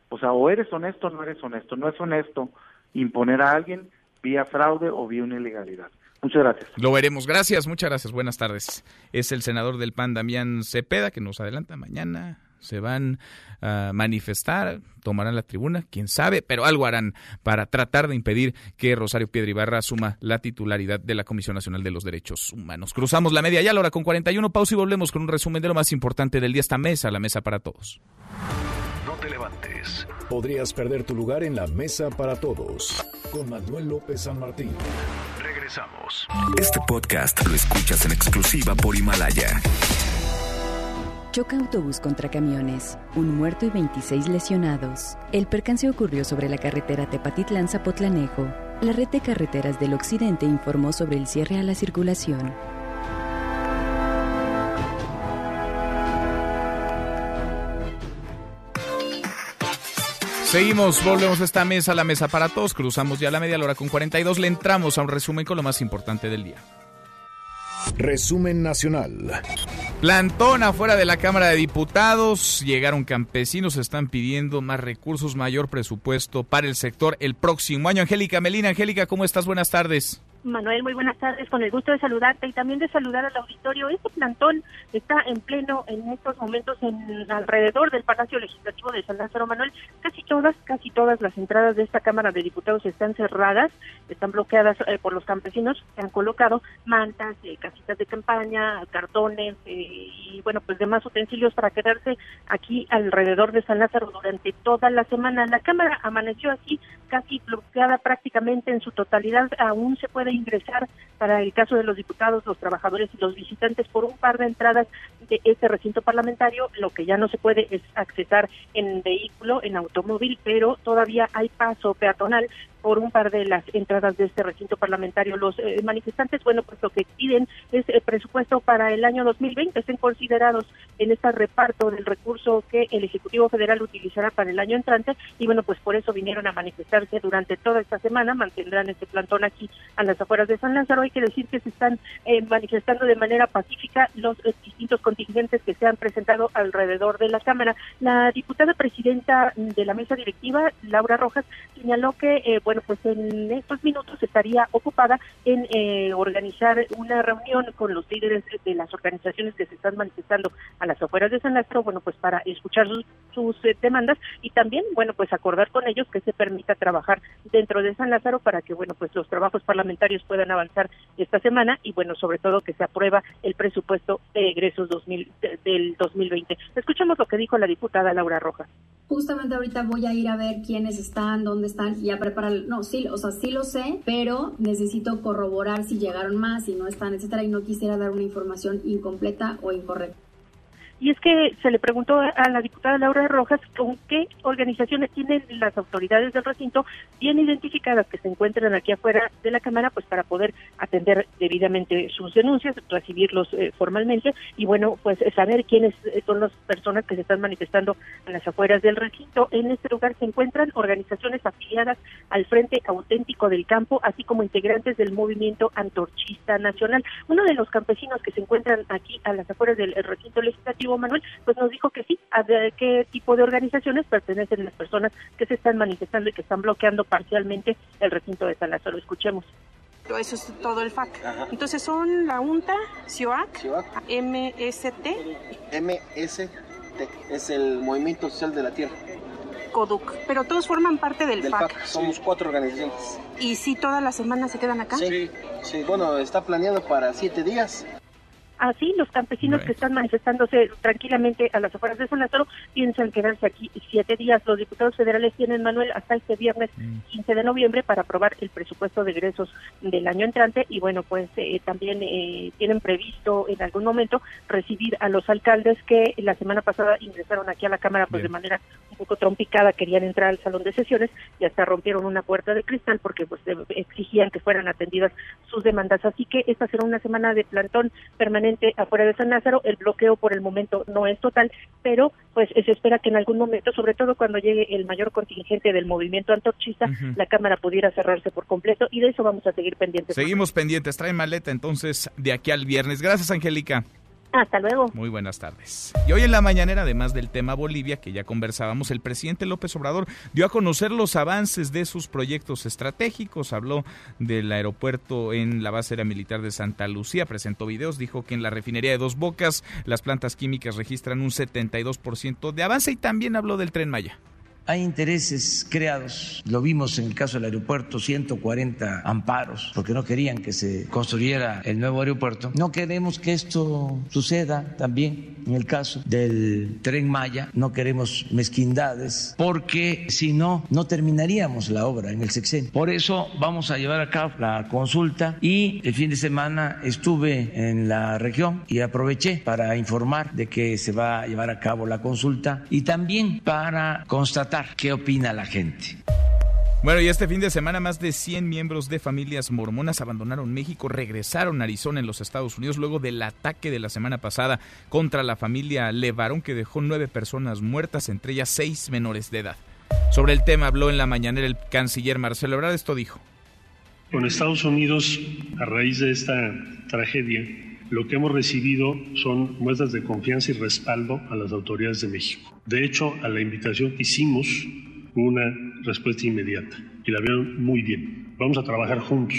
O sea, o eres honesto o no eres honesto. No es honesto imponer a alguien vía fraude o vía una ilegalidad. Muchas gracias. Lo veremos. Gracias, muchas gracias. Buenas tardes. Es el senador del PAN, Damián Cepeda, que nos adelanta mañana. Se van a manifestar, tomarán la tribuna, quién sabe, pero algo harán para tratar de impedir que Rosario Piedra Ibarra asuma la titularidad de la Comisión Nacional de los Derechos Humanos. Cruzamos la media ya, la hora con 41, pausa y volvemos con un resumen de lo más importante del día. Esta mesa, la mesa para todos. No te levantes. Podrías perder tu lugar en la mesa para todos. Con Manuel López San Martín. Regresamos. Este podcast lo escuchas en exclusiva por Himalaya. Choca autobús contra camiones. Un muerto y 26 lesionados. El percance ocurrió sobre la carretera Tepatitlán-Zapotlanejo. La red de carreteras del occidente informó sobre el cierre a la circulación. Seguimos, volvemos a esta mesa, la mesa para todos. Cruzamos ya la media hora con 42. Le entramos a un resumen con lo más importante del día. Resumen nacional. Plantón afuera de la Cámara de Diputados. Llegaron campesinos, están pidiendo más recursos, mayor presupuesto para el sector el próximo año. Angélica Melina, Angélica, ¿cómo estás? Buenas tardes. Manuel, muy buenas tardes. Con el gusto de saludarte y también de saludar al auditorio. Este plantón está en pleno en estos momentos en alrededor del Palacio Legislativo de San Lázaro Manuel. Casi todas, casi todas las entradas de esta Cámara de Diputados están cerradas, están bloqueadas eh, por los campesinos. Se han colocado mantas, eh, casitas de campaña, cartones eh, y bueno, pues demás utensilios para quedarse aquí alrededor de San Lázaro durante toda la semana. La Cámara amaneció así, casi bloqueada prácticamente en su totalidad. Aún se puede ingresar para el caso de los diputados, los trabajadores y los visitantes por un par de entradas de este recinto parlamentario. Lo que ya no se puede es accesar en vehículo, en automóvil, pero todavía hay paso peatonal por un par de las entradas de este recinto parlamentario. Los eh, manifestantes, bueno, pues lo que piden es el presupuesto para el año 2020, estén considerados en este reparto del recurso que el Ejecutivo Federal utilizará para el año entrante y bueno, pues por eso vinieron a manifestarse durante toda esta semana, mantendrán este plantón aquí a las afueras de San Lázaro. Hay que decir que se están eh, manifestando de manera pacífica los eh, distintos contingentes que se han presentado alrededor de la Cámara. La diputada presidenta de la mesa directiva, Laura Rojas, señaló que, bueno, bueno, pues en estos minutos estaría ocupada en eh, organizar una reunión con los líderes de las organizaciones que se están manifestando a las afueras de San Lázaro, bueno, pues para escuchar sus, eh, demandas y también, bueno, pues acordar con ellos que se permita trabajar dentro de San Lázaro para que, bueno, pues los trabajos parlamentarios puedan avanzar esta semana y, bueno, sobre todo que se aprueba el presupuesto de egresos 2000, del 2020. Escuchemos lo que dijo la diputada Laura Rojas. Justamente ahorita voy a ir a ver quiénes están, dónde están y a preparar no, sí, o sea, sí lo sé, pero necesito corroborar si llegaron más, si no están, etcétera, y no quisiera dar una información incompleta o incorrecta. Y es que se le preguntó a la diputada Laura Rojas con qué organizaciones tienen las autoridades del recinto bien identificadas que se encuentran aquí afuera de la Cámara, pues para poder atender debidamente sus denuncias, recibirlos eh, formalmente y bueno, pues saber quiénes eh, son las personas que se están manifestando en las afueras del recinto. En este lugar se encuentran organizaciones afiliadas al Frente Auténtico del Campo, así como integrantes del movimiento antorchista nacional. Uno de los campesinos que se encuentran aquí a las afueras del recinto legislativo, Manuel, pues nos dijo que sí, a qué tipo de organizaciones pertenecen las personas que se están manifestando y que están bloqueando parcialmente el recinto de San Lázaro. Escuchemos. Eso es todo el FAC. Entonces son la UNTA, CIOAC, MST. MST es el Movimiento Social de la Tierra. CODUC, pero todos forman parte del, FAC. Somos cuatro organizaciones. ¿Y si todas las semanas se quedan acá? Sí, sí, bueno, está planeado para siete días. Así, los campesinos que están manifestándose tranquilamente a las afueras de San Lázaro piensan quedarse aquí siete días. Los diputados federales tienen, Manuel, hasta este viernes 15 mm. de noviembre para aprobar el presupuesto de egresos del año entrante y bueno, pues eh, también eh, tienen previsto en algún momento recibir a los alcaldes que la semana pasada ingresaron aquí a la Cámara pues de manera un poco trompicada, querían entrar al salón de sesiones y hasta rompieron una puerta de cristal porque pues exigían que fueran atendidas sus demandas. Así que esta será una semana de plantón permanente afuera de San Lázaro. El bloqueo por el momento no es total, pero pues se espera que en algún momento, sobre todo cuando llegue el mayor contingente del movimiento antorchista, la Cámara pudiera cerrarse por completo y de eso vamos a seguir pendientes. Seguimos pendientes. Trae maleta entonces de aquí al viernes. Gracias, Angélica. Hasta luego. Muy buenas tardes. Y hoy en la mañanera, además del tema Bolivia, que ya conversábamos, el presidente López Obrador dio a conocer los avances de sus proyectos estratégicos. Habló del aeropuerto en la base militar de Santa Lucía, presentó videos, dijo que en la refinería de Dos Bocas las plantas químicas registran un 72% de avance y también habló del tren Maya. Hay intereses creados, lo vimos en el caso del aeropuerto, 140 amparos, porque no querían que se construyera el nuevo aeropuerto. No queremos que esto suceda también en el caso del tren Maya, no queremos mezquindades, porque si no, no terminaríamos la obra en el sexenio. Por eso vamos a llevar a cabo la consulta y el fin de semana estuve en la región y aproveché para informar de que se va a llevar a cabo la consulta y también para constatar qué opina la gente. Bueno, y este fin de semana más de 100 miembros de familias mormonas abandonaron México, regresaron a Arizona en los Estados Unidos luego del ataque de la semana pasada contra la familia Levarón que dejó nueve personas muertas, entre ellas seis menores de edad. Sobre el tema habló en la mañanera el canciller Marcelo Ebrard, esto dijo. Con Estados Unidos, a raíz de esta tragedia, lo que hemos recibido son muestras de confianza y respaldo a las autoridades de México. De hecho, a la invitación que hicimos, una respuesta inmediata y la vieron muy bien. Vamos a trabajar juntos.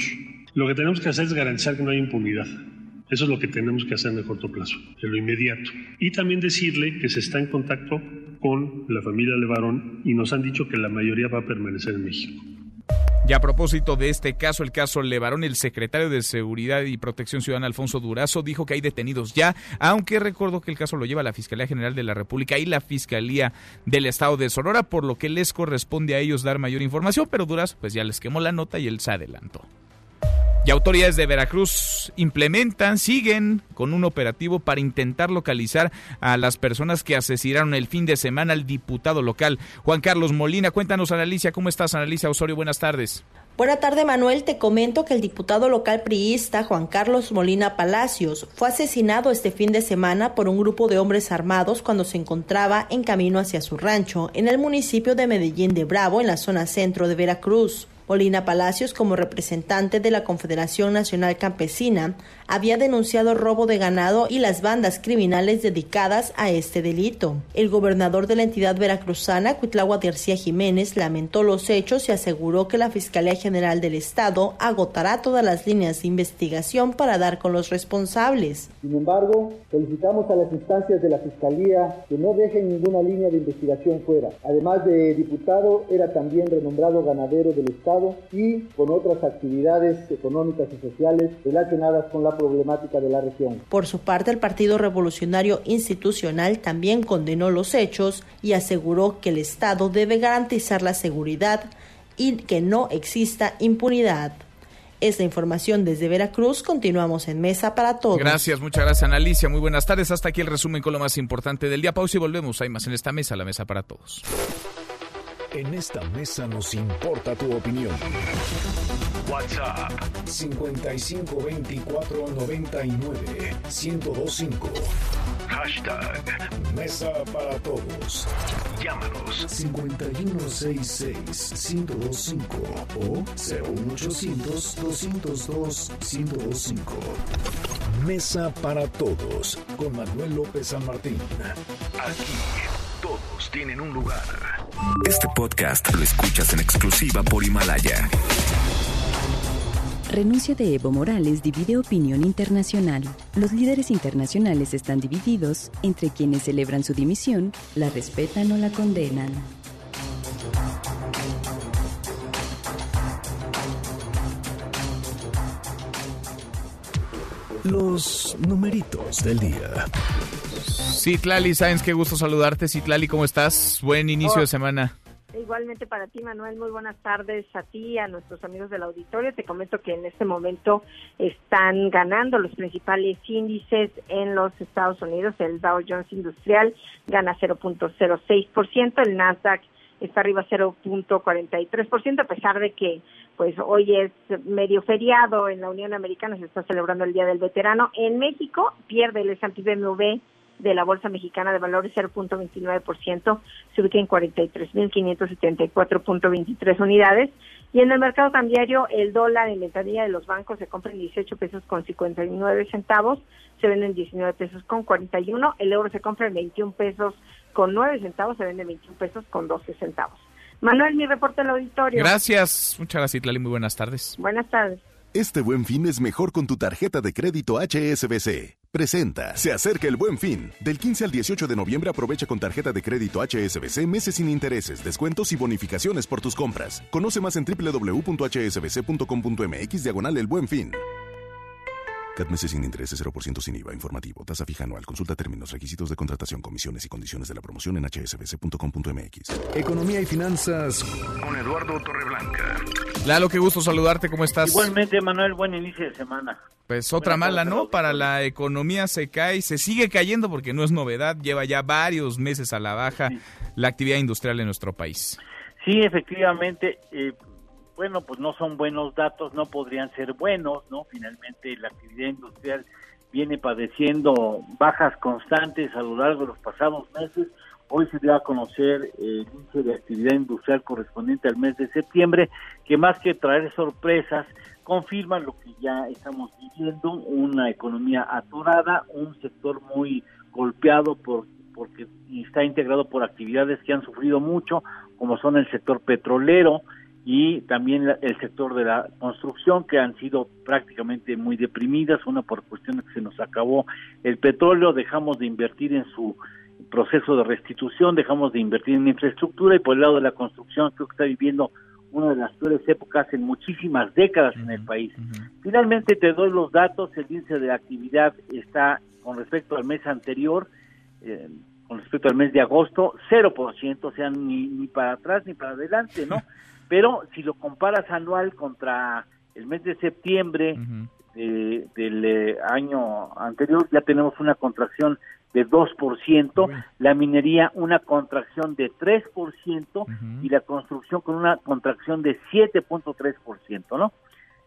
Lo que tenemos que hacer es garantizar que no hay impunidad. Eso es lo que tenemos que hacer en el corto plazo, en lo inmediato. Y también decirle que se está en contacto con la familia Levarón y nos han dicho que la mayoría va a permanecer en México. Y a propósito de este caso, el caso Levarón, el secretario de Seguridad y Protección Ciudadana, Alfonso Durazo, dijo que hay detenidos ya, aunque recordó que el caso lo lleva la Fiscalía General de la República y la Fiscalía del Estado de Sonora, por lo que les corresponde a ellos dar mayor información, pero Durazo pues ya les quemó la nota y él se adelantó. Y autoridades de Veracruz implementan, siguen con un operativo para intentar localizar a las personas que asesinaron el fin de semana al diputado local Juan Carlos Molina. Cuéntanos, Analicia, ¿cómo estás, Analicia Osorio? Buenas tardes. Buenas tardes, Manuel. Te comento que el diputado local priista Juan Carlos Molina Palacios fue asesinado este fin de semana por un grupo de hombres armados cuando se encontraba en camino hacia su rancho en el municipio de Medellín de Bravo, en la zona centro de Veracruz. Molina Palacios, como representante de la Confederación Nacional Campesina, había denunciado robo de ganado y las bandas criminales dedicadas a este delito. El gobernador de la entidad veracruzana, Cuitlagua García Jiménez, lamentó los hechos y aseguró que la Fiscalía General del Estado agotará todas las líneas de investigación para dar con los responsables. Sin embargo, solicitamos a las instancias de la Fiscalía que no dejen ninguna línea de investigación fuera. Además de diputado, era también renombrado ganadero del Estado y con otras actividades económicas y sociales relacionadas con la problemática de la región. Por su parte, el Partido Revolucionario Institucional también condenó los hechos y aseguró que el Estado debe garantizar la seguridad y que no exista impunidad. Es la información desde Veracruz. Continuamos en Mesa para Todos. Gracias, muchas gracias, Analicia. Muy buenas tardes. Hasta aquí el resumen con lo más importante del día. Pausa y volvemos. Hay más en esta mesa, la Mesa para Todos. En esta mesa nos importa tu opinión. WhatsApp 5524 99 1025. Hashtag Mesa para Todos. Llámanos 5166 1025 o 01800 202 1025. Mesa para Todos con Manuel López San Martín. Aquí todos tienen un lugar. Este podcast lo escuchas en exclusiva por Himalaya. Renuncia de Evo Morales divide opinión internacional. Los líderes internacionales están divididos entre quienes celebran su dimisión, la respetan o la condenan. Los numeritos del día. Citlali Sáenz, qué gusto saludarte. Citlali, ¿cómo estás? Buen inicio de semana. Igualmente para ti, Manuel, muy buenas tardes a ti, a nuestros amigos del auditorio. Te comento que en este momento están ganando los principales índices en los Estados Unidos. El Dow Jones Industrial gana 0.06%, el Nasdaq está arriba 0.43%, a pesar de que pues hoy es medio feriado en la Unión Americana, se está celebrando el Día del Veterano. En México pierde el S&P BMW de la Bolsa Mexicana de Valores 0.29%, se ubica en 43.574.23 unidades. Y en el mercado cambiario, el dólar en ventanilla de los bancos se compra en 18 pesos con 59 centavos, se vende en 19 pesos con 41, el euro se compra en 21 pesos con 9 centavos, se vende en 21 pesos con 12 centavos. Manuel, mi reporte al auditorio. Gracias, muchas gracias, Lali, muy buenas tardes. Buenas tardes. Este buen fin es mejor con tu tarjeta de crédito HSBC. Presenta. Se acerca el buen fin. Del 15 al 18 de noviembre aprovecha con tarjeta de crédito HSBC meses sin intereses, descuentos y bonificaciones por tus compras. Conoce más en www.hsbc.com.mx diagonal el buen fin. CAT meses sin intereses 0% sin IVA informativo. Tasa fija anual. Consulta términos, requisitos de contratación, comisiones y condiciones de la promoción en hsbc.com.mx. Economía y finanzas con Eduardo Torreblanca. Lalo, qué gusto saludarte. ¿Cómo estás? Igualmente, Manuel, buen inicio de semana. Pues otra mala, ¿no? Para la economía se cae, se sigue cayendo porque no es novedad, lleva ya varios meses a la baja la actividad industrial en nuestro país. Sí, efectivamente, eh, bueno, pues no son buenos datos, no podrían ser buenos, ¿no? Finalmente la actividad industrial viene padeciendo bajas constantes a lo largo de los pasados meses. Hoy se dio a conocer el índice de actividad industrial correspondiente al mes de septiembre, que más que traer sorpresas, confirma lo que ya estamos viviendo, una economía atorada, un sector muy golpeado por porque está integrado por actividades que han sufrido mucho, como son el sector petrolero, y también el sector de la construcción que han sido prácticamente muy deprimidas, una por cuestión de que se nos acabó el petróleo, dejamos de invertir en su proceso de restitución, dejamos de invertir en infraestructura y por el lado de la construcción creo que está viviendo una de las peores épocas en muchísimas décadas en el país. Finalmente te doy los datos, el índice de actividad está con respecto al mes anterior, eh, con respecto al mes de agosto, 0%, o sea, ni, ni para atrás ni para adelante, ¿no? pero si lo comparas anual contra el mes de septiembre del eh, año anterior, ya tenemos una contracción de 2%, la minería una contracción de 3% y la construcción con una contracción de 7.3%, ¿no?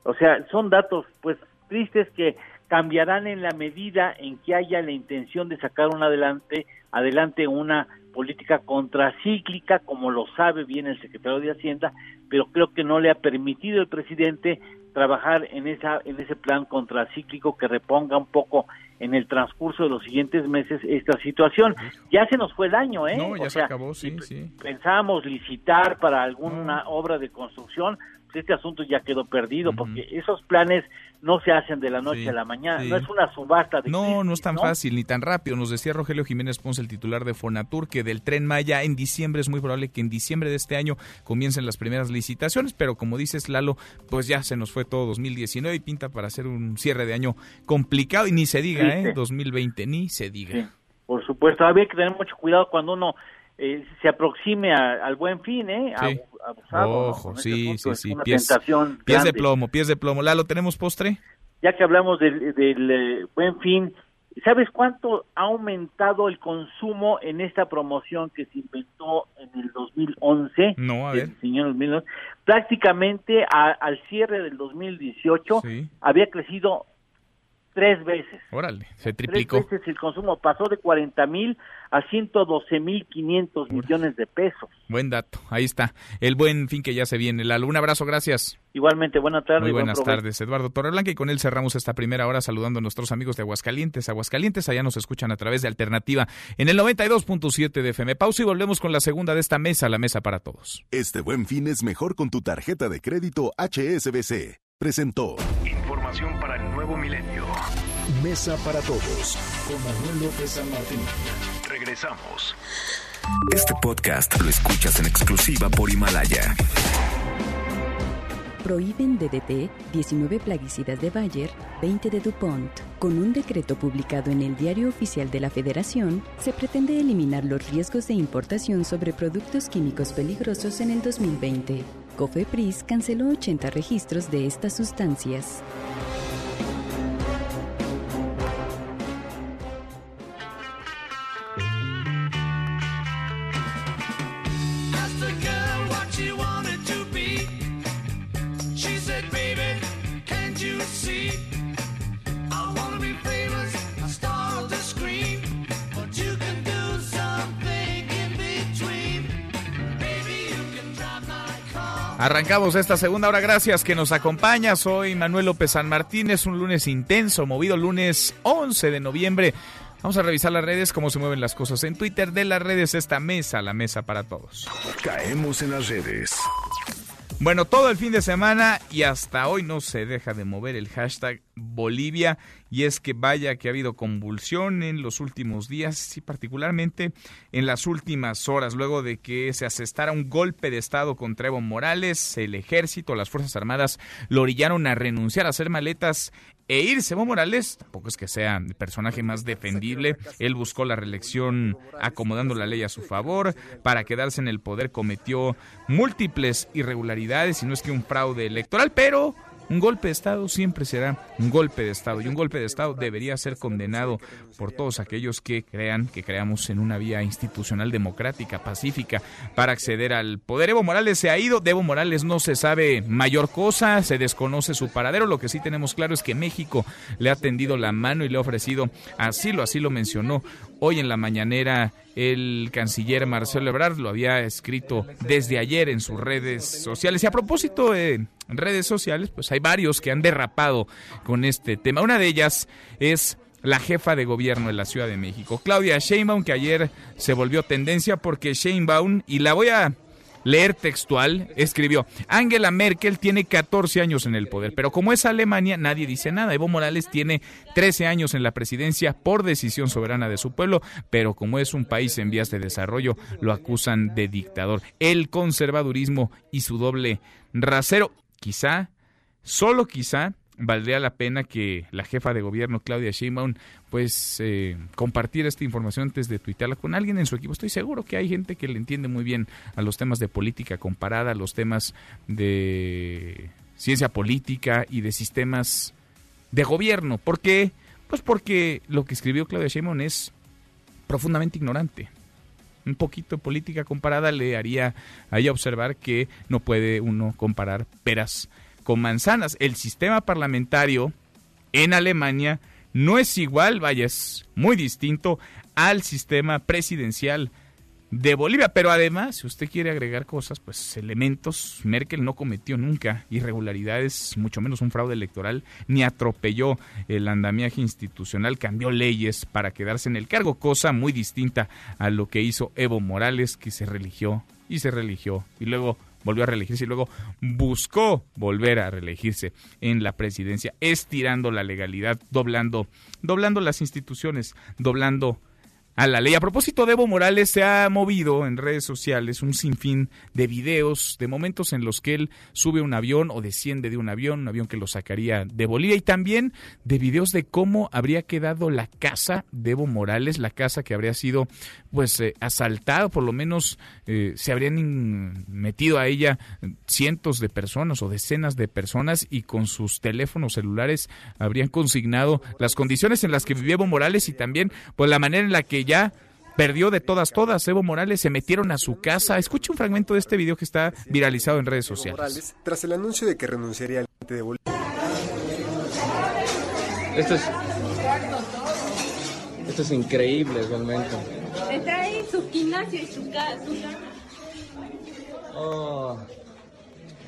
O sea, son datos pues tristes que cambiarán en la medida en que haya la intención de sacar un adelante adelante una política contracíclica, como lo sabe bien el secretario de Hacienda, pero creo que no le ha permitido el presidente trabajar en esa en ese plan contracíclico que reponga un poco en el transcurso de los siguientes meses esta situación. Ya se nos fue el año, ¿eh? No, ya se acabó, sí, sí. Pensábamos licitar para alguna obra de construcción, este asunto ya quedó perdido, porque esos planes no se hacen de la noche a la mañana, no es una subasta de No, no es tan fácil ni tan rápido. Nos decía Rogelio Jiménez Ponce, el titular de Fonatur, que del Tren Maya en diciembre es muy probable que en diciembre de este año comiencen las primeras licitaciones, pero como dices Lalo, pues ya se nos fue todo 2019 y pinta para hacer un cierre de año complicado y ni se diga, ¿eh? 2020, ni se diga. por supuesto, había que tener mucho cuidado cuando uno eh, se aproxime al buen fin, ¿eh? Abusado, Ojo, sí, sí, sí. Pies, pies de plomo, pies de plomo. Lalo, ¿tenemos postre? Ya que hablamos del, del eh, buen fin, ¿sabes cuánto ha aumentado el consumo en esta promoción que se inventó en el 2011? No, a ver. Señor Prácticamente al cierre del 2018 había crecido tres veces. Órale, se triplicó. Tres veces el consumo pasó de 40 mil a 112 mil 500 millones de pesos. Buen dato, ahí está. El buen fin que ya se viene. Lalo, un abrazo, gracias. Igualmente, buenas tardes. Muy buenas tardes, Eduardo Torreblanca, y con él cerramos esta primera hora saludando a nuestros amigos de Aguascalientes. Aguascalientes, allá nos escuchan a través de Alternativa en el 92.7 de FM. Pausa y volvemos con la segunda de esta mesa, la mesa para todos. Este buen fin es mejor con tu tarjeta de crédito HSBC. Presentó. Información para el nuevo milenio. Mesa para todos con Manuel López San Martín. Regresamos. Este podcast lo escuchas en exclusiva por Himalaya. Prohíben DDT, 19 plaguicidas de Bayer, 20 de DuPont. Con un decreto publicado en el Diario Oficial de la Federación, se pretende eliminar los riesgos de importación sobre productos químicos peligrosos en el 2020. COFEPRIS canceló 80 registros de estas sustancias. Arrancamos esta segunda hora, gracias que nos acompaña. Soy Manuel López San Martín, es un lunes intenso, movido lunes 11 de noviembre. Vamos a revisar las redes, cómo se mueven las cosas en Twitter de las redes, esta mesa, la mesa para todos. Caemos en las redes. Bueno, todo el fin de semana y hasta hoy no se deja de mover el hashtag Bolivia y es que vaya que ha habido convulsión en los últimos días y particularmente en las últimas horas luego de que se asestara un golpe de estado contra Evo Morales, el ejército, las Fuerzas Armadas lo orillaron a renunciar a hacer maletas e irse. Evo Morales tampoco es que sea el personaje más defendible. Él buscó la reelección acomodando la ley a su favor. Para quedarse en el poder cometió múltiples irregularidades y no es que un fraude electoral, pero un golpe de Estado siempre será un golpe de Estado y un golpe de Estado debería ser condenado por todos aquellos que crean que creamos en una vía institucional democrática, pacífica, para acceder al poder. Evo Morales se ha ido, de Evo Morales no se sabe mayor cosa, se desconoce su paradero, lo que sí tenemos claro es que México le ha tendido la mano y le ha ofrecido asilo, así lo mencionó hoy en la mañanera el canciller Marcelo Ebrard, lo había escrito desde ayer en sus redes sociales. Y a propósito de redes sociales, pues hay varios que han derrapado con este tema. Una de ellas es la jefa de gobierno de la Ciudad de México, Claudia Sheinbaum, que ayer se volvió tendencia porque Sheinbaum, y la voy a leer textual, escribió, Angela Merkel tiene 14 años en el poder, pero como es Alemania, nadie dice nada. Evo Morales tiene 13 años en la presidencia por decisión soberana de su pueblo, pero como es un país en vías de desarrollo, lo acusan de dictador. El conservadurismo y su doble rasero, quizá, solo quizá, valdría la pena que la jefa de gobierno, Claudia Sheinbaum, pues eh, compartir esta información antes de tuitearla con alguien en su equipo. Estoy seguro que hay gente que le entiende muy bien a los temas de política comparada, a los temas de ciencia política y de sistemas de gobierno. ¿Por qué? Pues porque lo que escribió Claudia Sheinbaum es profundamente ignorante. Un poquito de política comparada le haría a observar que no puede uno comparar peras con manzanas. El sistema parlamentario en Alemania no es igual, vaya, es muy distinto al sistema presidencial de Bolivia. Pero además, si usted quiere agregar cosas, pues elementos, Merkel no cometió nunca irregularidades, mucho menos un fraude electoral, ni atropelló el andamiaje institucional, cambió leyes para quedarse en el cargo, cosa muy distinta a lo que hizo Evo Morales, que se religió y se religió y luego volvió a reelegirse y luego buscó volver a reelegirse en la presidencia, estirando la legalidad, doblando, doblando las instituciones, doblando a la ley. A propósito de Evo Morales, se ha movido en redes sociales un sinfín de videos, de momentos en los que él sube un avión o desciende de un avión, un avión que lo sacaría de Bolivia, y también de videos de cómo habría quedado la casa de Evo Morales, la casa que habría sido pues eh, asaltada, por lo menos eh, se habrían metido a ella cientos de personas o decenas de personas y con sus teléfonos celulares habrían consignado las condiciones en las que vivía Evo Morales y también pues la manera en la que ya perdió de todas, todas. Evo Morales se metieron a su casa. Escuche un fragmento de este video que está viralizado en redes sociales. Morales, tras el anuncio de que renunciaría al de Bolivia. Esto es, esto es increíble realmente. Está ahí su gimnasio y su casa. Oh,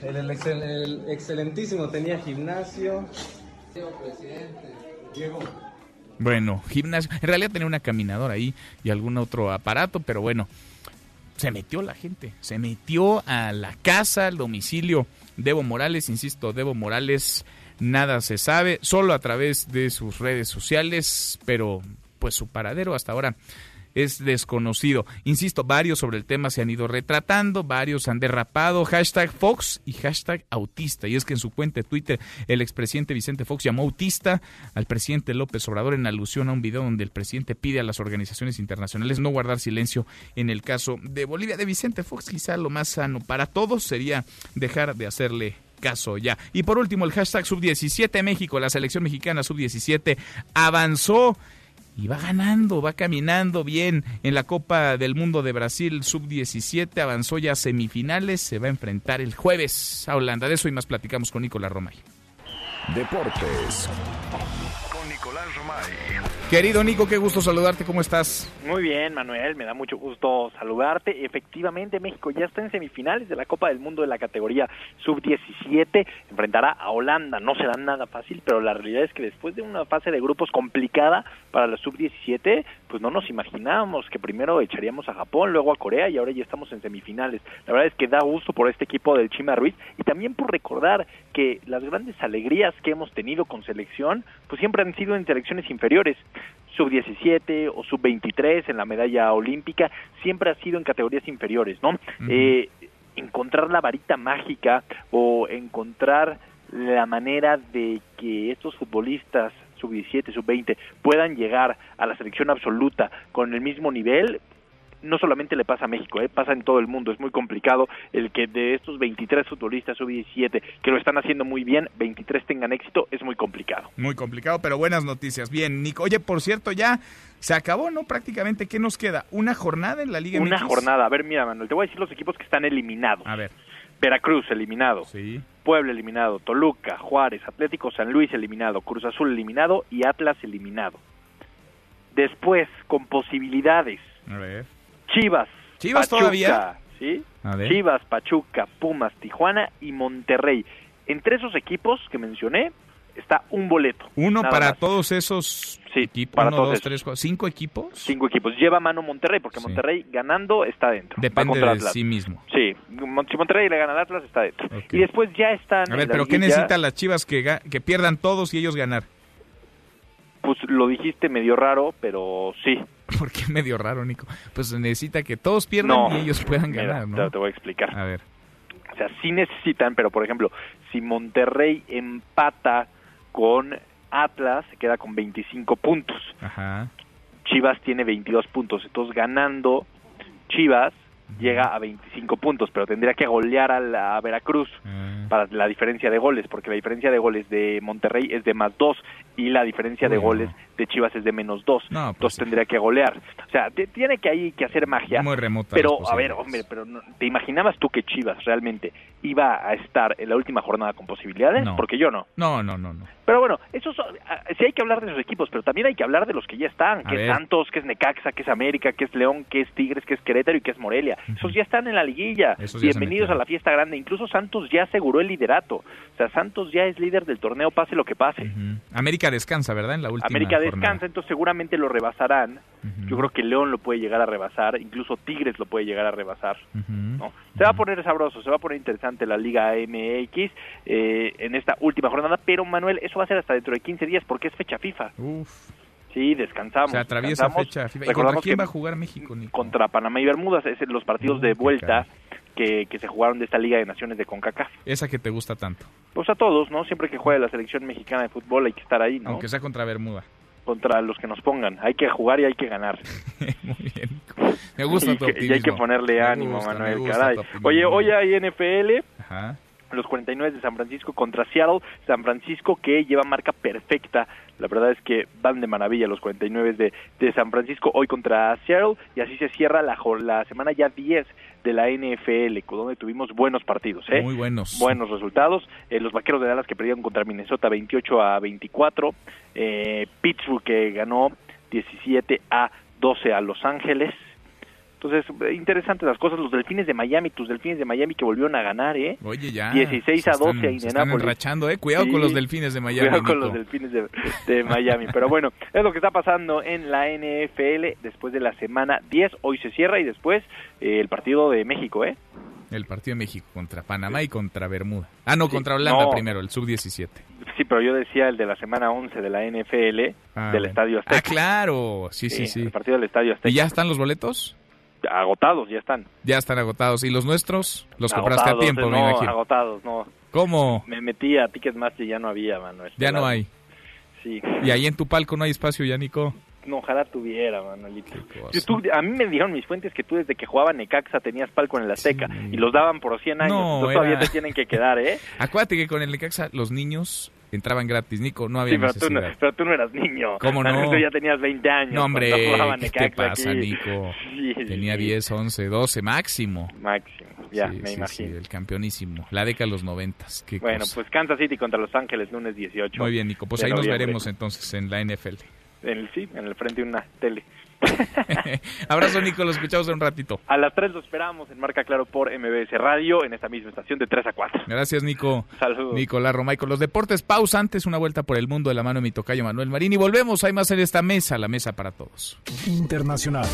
el, el, el, excelentísimo tenía gimnasio. Diego. Bueno, gimnasio. En realidad tenía una caminadora ahí y algún otro aparato, pero bueno, se metió la gente. Se metió a la casa, al domicilio de Evo Morales. Insisto, Debo Morales nada se sabe, solo a través de sus redes sociales, pero pues su paradero hasta ahora es desconocido. Insisto, varios sobre el tema se han ido retratando, varios han derrapado, hashtag Fox y hashtag autista. Y es que en su cuenta de Twitter el expresidente Vicente Fox llamó autista al presidente López Obrador en alusión a un video donde el presidente pide a las organizaciones internacionales no guardar silencio en el caso de Bolivia. De Vicente Fox quizá lo más sano para todos sería dejar de hacerle caso ya. Y por último, el hashtag sub-17 México, la selección mexicana sub-17 avanzó y va ganando, va caminando bien en la Copa del Mundo de Brasil sub-17, avanzó ya a semifinales, se va a enfrentar el jueves a Holanda. De eso y más platicamos con Nicolás Romay. Deportes con Nicolás Romay. Querido Nico, qué gusto saludarte, ¿cómo estás? Muy bien, Manuel, me da mucho gusto saludarte. Efectivamente, México ya está en semifinales de la Copa del Mundo de la categoría sub-17, enfrentará a Holanda, no será nada fácil, pero la realidad es que después de una fase de grupos complicada para la sub-17, pues no nos imaginábamos que primero echaríamos a Japón, luego a Corea y ahora ya estamos en semifinales. La verdad es que da gusto por este equipo del Chima Ruiz y también por recordar que las grandes alegrías que hemos tenido con selección, pues siempre han sido en selecciones inferiores sub-17 o sub-23 en la medalla olímpica, siempre ha sido en categorías inferiores, ¿no? eh, encontrar la varita mágica o encontrar la manera de que estos futbolistas sub-17, sub-20 puedan llegar a la selección absoluta con el mismo nivel, no solamente le pasa a México, ¿eh? pasa en todo el mundo. Es muy complicado el que de estos 23 futbolistas sub-17 que lo están haciendo muy bien, 23 tengan éxito, es muy complicado. Muy complicado, pero buenas noticias. Bien, Nico. Oye, por cierto, ya se acabó, ¿no? Prácticamente, ¿qué nos queda? ¿Una jornada en la Liga Una jornada. A ver, mira, Manuel, te voy a decir los equipos que están eliminados. A ver. Veracruz eliminado. Sí. Puebla eliminado. Toluca, Juárez, Atlético San Luis eliminado. Cruz Azul eliminado y Atlas eliminado. Después, con posibilidades. A ver Chivas. Chivas todavía. ¿sí? Chivas, Pachuca, Pumas, Tijuana y Monterrey. Entre esos equipos que mencioné está un boleto. Uno para todos esos sí, equipos. Para uno, todos dos, tres, cuatro, cinco equipos. Cinco equipos. Lleva mano Monterrey porque Monterrey ganando está dentro. Depende de sí mismo. Sí, si Monterrey le gana al Atlas está dentro. Y después ya están. A ver, pero ¿qué necesitan las Chivas que, que pierdan todos y ellos ganar? Pues lo dijiste medio raro, pero sí. ¿Por qué medio raro, Nico? Pues necesita que todos pierdan y ellos puedan ganar, ¿no? Te voy a explicar. A ver. O sea, sí necesitan, pero por ejemplo, si Monterrey empata con Atlas, se queda con 25 puntos. Ajá. Chivas tiene 22 puntos. Entonces, ganando Chivas, llega a 25 puntos, pero tendría que golear a, la, Veracruz ah. para la diferencia de goles, porque la diferencia de goles de Monterrey es de más 2 y la diferencia de goles de Chivas es de menos 2. No, pues entonces tendría que golear. O sea, tiene que ahí que hacer magia. Muy remota. Pero, a ver, hombre, pero ¿te imaginabas tú que Chivas realmente iba a estar en la última jornada con posibilidades? No. Porque yo no. No, no, no, no. Pero bueno, eso sí hay que hablar de esos equipos, pero también hay que hablar de los que ya están, A que ver. es Santos, que es Necaxa, que es América, que es León, que es Tigres, que es Querétaro y que es Morelia. Esos ya están en la liguilla. Bienvenidos a la fiesta grande. Incluso Santos ya aseguró el liderato. O sea, Santos ya es líder del torneo, pase lo que pase. América descansa, ¿verdad? En la última América jornada. descansa, entonces seguramente lo rebasarán. Yo creo que León lo puede llegar a rebasar, incluso Tigres lo puede llegar a rebasar. Ujú. ¿no? Se va a poner sabroso, se va a poner interesante la Liga MX eh, en esta última jornada, pero Manuel, eso va a ser hasta dentro de 15 días porque es fecha FIFA. Uf. Sí, descansamos. Se atraviesa descansamos. fecha FIFA. ¿Y contra quién va a jugar México, Nico? Contra Panamá y Bermudas, es los partidos de vuelta que, que se jugaron de esta Liga de Naciones de CONCACAF. Esa que te gusta tanto. Pues a todos, ¿no? Siempre que juegue la selección mexicana de fútbol hay que estar ahí, ¿no? Aunque sea contra Bermuda. Contra los que nos pongan. Hay que jugar y hay que ganar. Muy bien. Me gusta y, tu optimismo. y hay que ponerle Me ánimo, gusta, Manuel, caray. Oye, hoy hay NFL. Ajá. Los 49 de San Francisco contra Seattle. San Francisco que lleva marca perfecta. La verdad es que van de maravilla los 49 de, de San Francisco hoy contra Seattle. Y así se cierra la, la semana ya 10 de la NFL, donde tuvimos buenos partidos. ¿eh? Muy buenos. Buenos resultados. Eh, los vaqueros de Dallas que perdieron contra Minnesota 28 a 24. Eh, Pittsburgh que ganó 17 a 12 a Los Ángeles. Entonces, eh, interesantes las cosas. Los delfines de Miami, tus delfines de Miami que volvieron a ganar, ¿eh? Oye, ya. 16 a se están- 12 a se están enrachando, ¿eh? Cuidado Sí. con los delfines de Miami, Cuidado con los delfines de, de Miami. Pero bueno, es lo que está pasando en la NFL después de la semana 10. Hoy se cierra y después eh, el partido de México, ¿eh? El partido de México contra Panamá y contra Bermuda. Ah, no, contra Holanda no. primero, el sub-17. Sí, pero yo decía el de la semana 11 de la NFL Ah, del. Estadio Azteca. Ah, claro. Sí, sí, sí. El partido del Estadio Azteca. ¿Y ya están los boletos? Agotados, ya están. Ya están agotados. ¿Y los nuestros? Los compraste a Agotados, tiempo, me no, imagino. agotados, no. ¿Cómo? Me metí a Ticketmaster y ya no había, Manuel. Ya no hay. Sí. ¿Y ahí en tu palco no hay espacio ya, Nico? No, ojalá tuviera, Manuelito. Yo- tú- a mí me dijeron mis fuentes que tú desde que jugaba Necaxa tenías palco en el Azteca y los daban por 100 años. No, todavía te tienen que quedar, ¿eh? Acuérdate que con el Necaxa los niños entraban gratis, Nico. No había Sí, pero tú, no, necesidad. pero tú no eras niño. ¿Cómo no? Tú ya tenías 20 años. No, hombre, ¿qué te pasa, aquí. Nico? Sí, Tenía sí. 10, 11, 12 máximo. Máximo, ya, Sí, me imagino. sí, el campeonísimo. La década de los noventas. Qué Bueno, cosa. pues Kansas City contra Los Ángeles, lunes 18. Muy bien, Nico. Pues ahí nos noviembre. veremos entonces en la NFL. En el, sí, en el frente de una tele. Abrazo, Nico. Lo escuchamos en un ratito. A las 3 lo esperamos en Marca Claro por MBS Radio, en esta misma estación de 3 a 4. Gracias, Nico. Saludos. Nicolás Romay con los deportes. Pausa antes, una vuelta por el mundo de la mano de mi tocayo Manuel Marín. Y volvemos. Hay más en esta mesa, la mesa para todos. Internacional.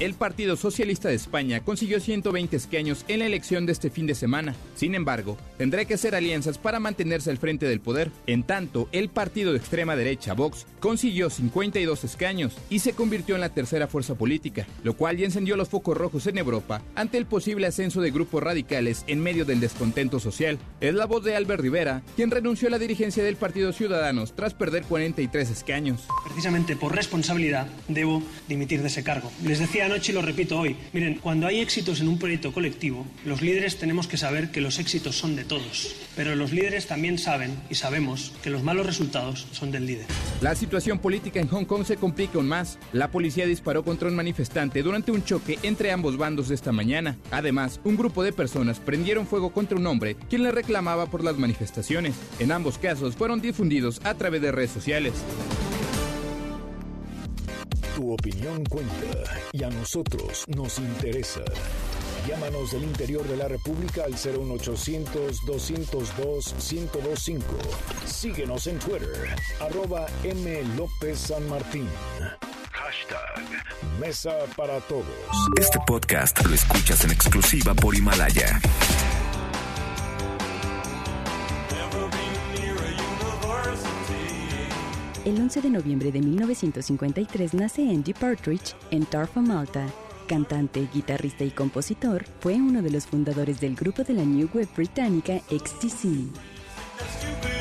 El Partido Socialista de España consiguió 120 escaños en la elección de este fin de semana. Sin embargo, tendrá que hacer alianzas para mantenerse al frente del poder. En tanto, el partido de extrema derecha, Vox, consiguió 52 escaños y se convirtió en la tercera fuerza política, lo cual ya encendió los focos rojos en Europa ante el posible ascenso de grupos radicales en medio del descontento social. Es la voz de Albert Rivera, quien renunció a la dirigencia del Partido Ciudadanos tras perder 43 escaños. Precisamente por responsabilidad debo dimitir de ese cargo. Les decía anoche y lo repito hoy. Miren, cuando hay éxitos en un proyecto colectivo, los líderes tenemos que saber que los éxitos son de todos. Pero los líderes también saben y sabemos que los malos resultados son del líder. La situación política en Hong Kong se complica aún más. La policía disparó contra un manifestante durante un choque entre ambos bandos esta mañana. Además, un grupo de personas prendieron fuego contra un hombre quien le reclamaba por las manifestaciones. En ambos casos fueron difundidos a través de redes sociales. Tu opinión cuenta y a nosotros nos interesa. Llámanos del interior de la República al 01800-202-1025. Síguenos en Twitter, arroba M. López San Martín. Hashtag Mesa para Todos. Este podcast lo escuchas en exclusiva por Himalaya. El 11 de noviembre de 1953 nace Andy Partridge en Tarfa, Malta. Cantante, guitarrista y compositor, fue uno de los fundadores del grupo de la New Wave británica XTC.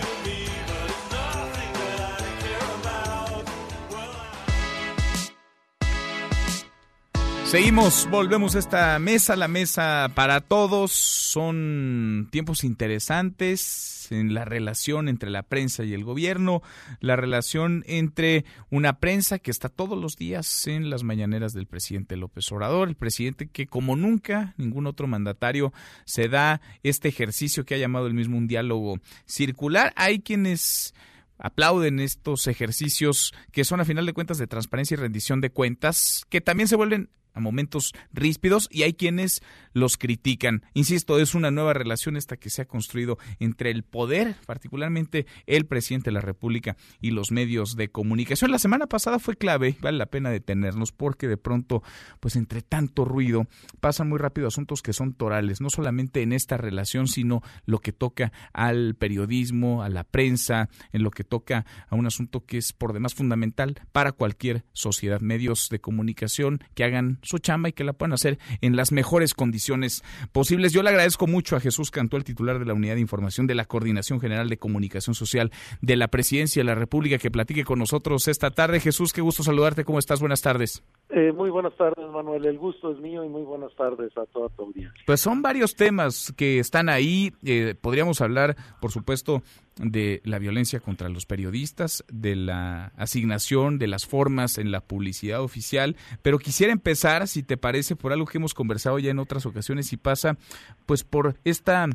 Seguimos, volvemos a esta mesa, la mesa para todos. Son tiempos interesantes en la relación entre la prensa y el gobierno, la relación entre una prensa que está todos los días en las mañaneras del presidente López Obrador, el presidente que como nunca ningún otro mandatario se da este ejercicio que ha llamado el mismo un diálogo circular. Hay quienes aplauden estos ejercicios que son a final de cuentas de transparencia y rendición de cuentas, que también se vuelven a momentos ríspidos y hay quienes los critican. Insisto, es una nueva relación esta que se ha construido entre el poder, particularmente el presidente de la República y los medios de comunicación. La semana pasada fue clave, vale la pena detenernos porque de pronto, pues entre tanto ruido, pasan muy rápido asuntos que son torales, no solamente en esta relación, sino lo que toca al periodismo, a la prensa, en lo que toca a un asunto que es por demás fundamental para cualquier sociedad, medios de comunicación que hagan su chamba y que la puedan hacer en las mejores condiciones posibles. Yo le agradezco mucho a Jesús Cantó, el titular de la Unidad de Información de la Coordinación General de Comunicación Social de la Presidencia de la República, que platique con nosotros esta tarde. Jesús, qué gusto saludarte. ¿Cómo estás? Buenas tardes. Eh, muy buenas tardes, Manuel. El gusto es mío y muy buenas tardes a toda tu audiencia. Pues son varios temas que están ahí. Eh, podríamos hablar, por supuesto, de la violencia contra los periodistas, de la asignación de las formas en la publicidad oficial, pero quisiera empezar, si te parece, por algo que hemos conversado ya en otras ocasiones y pasa pues por esta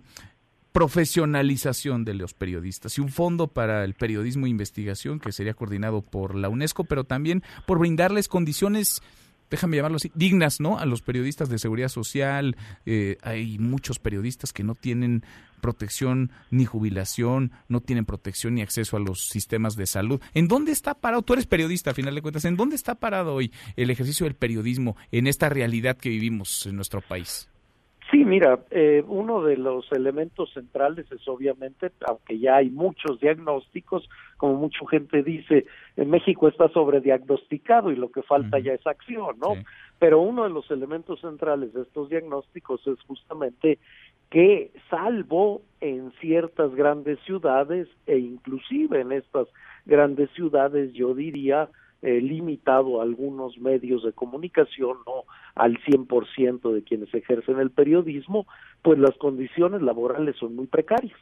profesionalización de los periodistas y un fondo para el periodismo e investigación que sería coordinado por la UNESCO, pero también por brindarles condiciones déjame llamarlo así, dignas, ¿no? A los periodistas de seguridad social. Eh, hay muchos periodistas que no tienen protección ni jubilación, no tienen protección ni acceso a los sistemas de salud. ¿En dónde está parado? Tú eres periodista, a final de cuentas. ¿En dónde está parado hoy el ejercicio del periodismo en esta realidad que vivimos en nuestro país? Sí, mira, eh, uno de los elementos centrales es obviamente, aunque ya hay muchos diagnósticos, como mucha gente dice, en México está sobrediagnosticado y lo que falta ya es acción, ¿no? Pero uno de los elementos centrales de estos diagnósticos es justamente que salvo en ciertas grandes ciudades e inclusive en estas grandes ciudades, yo diría, eh, limitado a algunos medios de comunicación, no al 100% de quienes ejercen el periodismo, pues las condiciones laborales son muy precarias.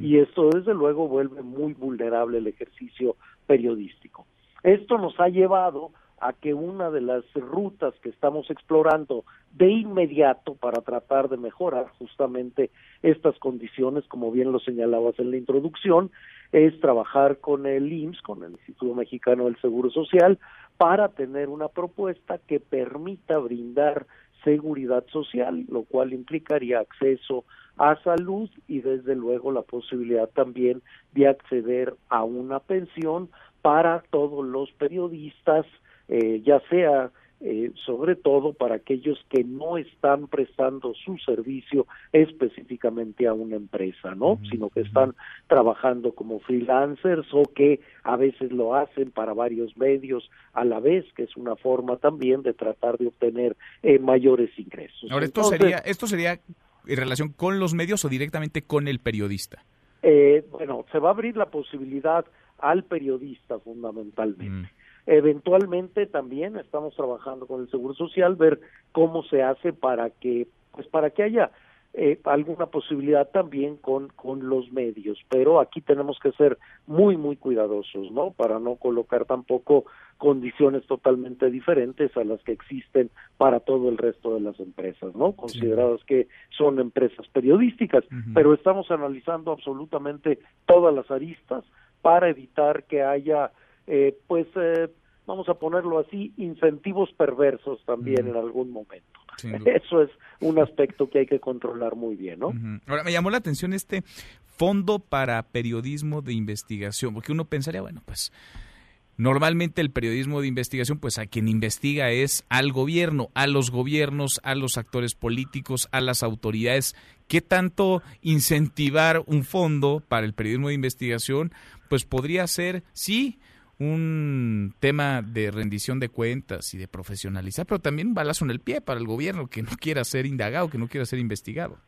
Y esto desde luego vuelve muy vulnerable el ejercicio periodístico. Esto nos ha llevado a que una de las rutas que estamos explorando de inmediato para tratar de mejorar justamente estas condiciones, como bien lo señalabas en la introducción, es trabajar con el IMSS, con el Instituto Mexicano del Seguro Social, para tener una propuesta que permita brindar seguridad social, lo cual implicaría acceso a salud y desde luego la posibilidad también de acceder a una pensión para todos los periodistas, eh, ya sea eh, sobre todo para aquellos que no están prestando su servicio específicamente a una empresa, ¿no? Sino que están trabajando como freelancers o que a veces lo hacen para varios medios a la vez, que es una forma también de tratar de obtener eh, mayores ingresos. Ahora, esto sería, esto sería en relación con los medios o directamente con el periodista. Eh, bueno, se va a abrir la posibilidad al periodista fundamentalmente. Eventualmente también estamos trabajando con el Seguro Social, ver cómo se hace para que, pues para que haya eh, alguna posibilidad también con, con los medios, pero aquí tenemos que ser muy, muy cuidadosos, ¿no? Para no colocar tampoco condiciones totalmente diferentes a las que existen para todo el resto de las empresas, ¿no? Consideradas que son empresas periodísticas, pero estamos analizando absolutamente todas las aristas para evitar que haya eh, pues eh, vamos a ponerlo así, incentivos perversos también en algún momento. Eso es un aspecto que hay que controlar muy bien, ¿no? Ahora, me llamó la atención este fondo para periodismo de investigación, porque uno pensaría, bueno, pues normalmente el periodismo de investigación, pues a quien investiga es al gobierno, a los gobiernos, a los actores políticos, a las autoridades. ¿Qué tanto incentivar un fondo para el periodismo de investigación? Pues podría ser, sí, un tema de rendición de cuentas y de profesionalizar, pero también un balazo en el pie para el gobierno que no quiera ser indagado, que no quiera ser investigado.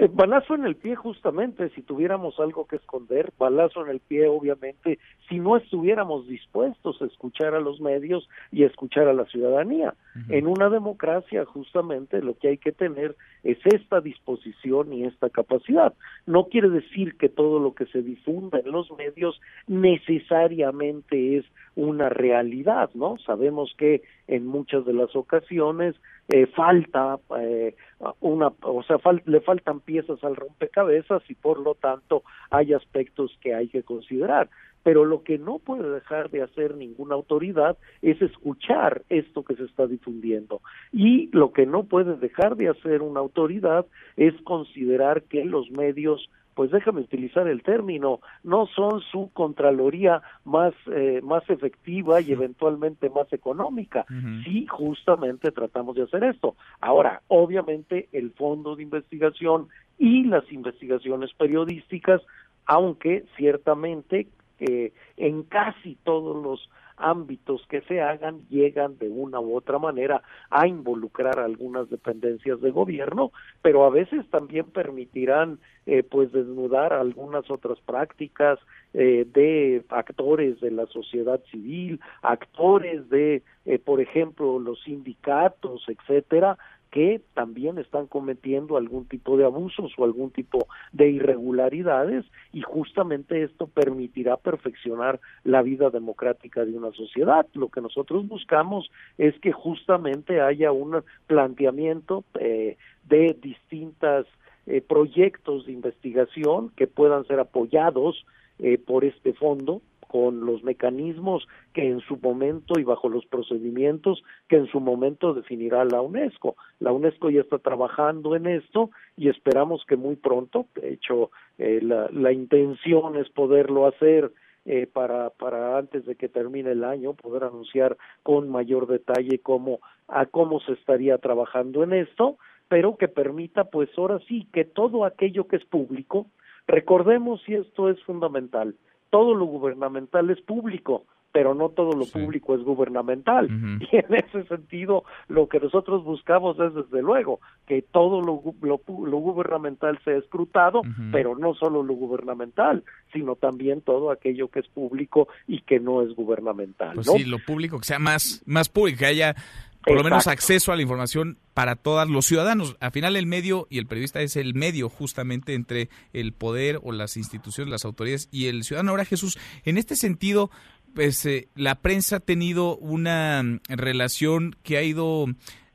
Eh, balazo en el pie justamente, si tuviéramos algo que esconder, balazo en el pie obviamente, si no estuviéramos dispuestos a escuchar a los medios y a escuchar a la ciudadanía. En una democracia justamente lo que hay que tener es esta disposición y esta capacidad. No quiere decir que todo lo que se difunda en los medios necesariamente es una realidad, ¿no? Sabemos que en muchas de las ocasiones eh, falta eh, una, o sea, le faltan piezas al rompecabezas y por lo tanto hay aspectos que hay que considerar. pero lo que no puede dejar de hacer ninguna autoridad es escuchar esto que se está difundiendo. Y lo que no puede dejar de hacer una autoridad es considerar que los medios pues déjame utilizar el término, no son su contraloría más, eh, más efectiva y eventualmente más económica. Sí, justamente tratamos de hacer esto. Ahora, obviamente, el fondo de investigación y las investigaciones periodísticas, aunque ciertamente eh, en casi todos los ámbitos que se hagan llegan de una u otra manera a involucrar algunas dependencias de gobierno, pero a veces también permitirán eh, pues desnudar algunas otras prácticas eh, de actores de la sociedad civil, actores de, eh, por ejemplo, los sindicatos, etcétera, que también están cometiendo algún tipo de abusos o algún tipo de irregularidades y justamente esto permitirá perfeccionar la vida democrática de una sociedad. Lo que nosotros buscamos es que justamente haya un planteamiento eh, de distintas eh, proyectos de investigación que puedan ser apoyados eh, por este fondo con los mecanismos que en su momento y bajo los procedimientos que en su momento definirá la UNESCO. La UNESCO ya está trabajando en esto y esperamos que muy pronto, de hecho, eh, la, la intención es poderlo hacer eh, para, para antes de que termine el año poder anunciar con mayor detalle cómo a cómo se estaría trabajando en esto, pero que permita pues ahora sí que todo aquello que es público, recordemos y esto es fundamental, todo lo gubernamental es público, pero no todo lo público es gubernamental. Y en ese sentido, lo que nosotros buscamos es, desde luego, que todo lo, lo, gubernamental sea escrutado, pero no solo lo gubernamental, sino también todo aquello que es público y que no es gubernamental. Pues sí, lo público que sea más, más público, que haya por lo menos acceso a la información para todos los ciudadanos. Al final el medio y el periodista es el medio justamente entre el poder o las instituciones, las autoridades y el ciudadano. Ahora Jesús, en este sentido, pues eh, la prensa ha tenido una mm, relación que ha ido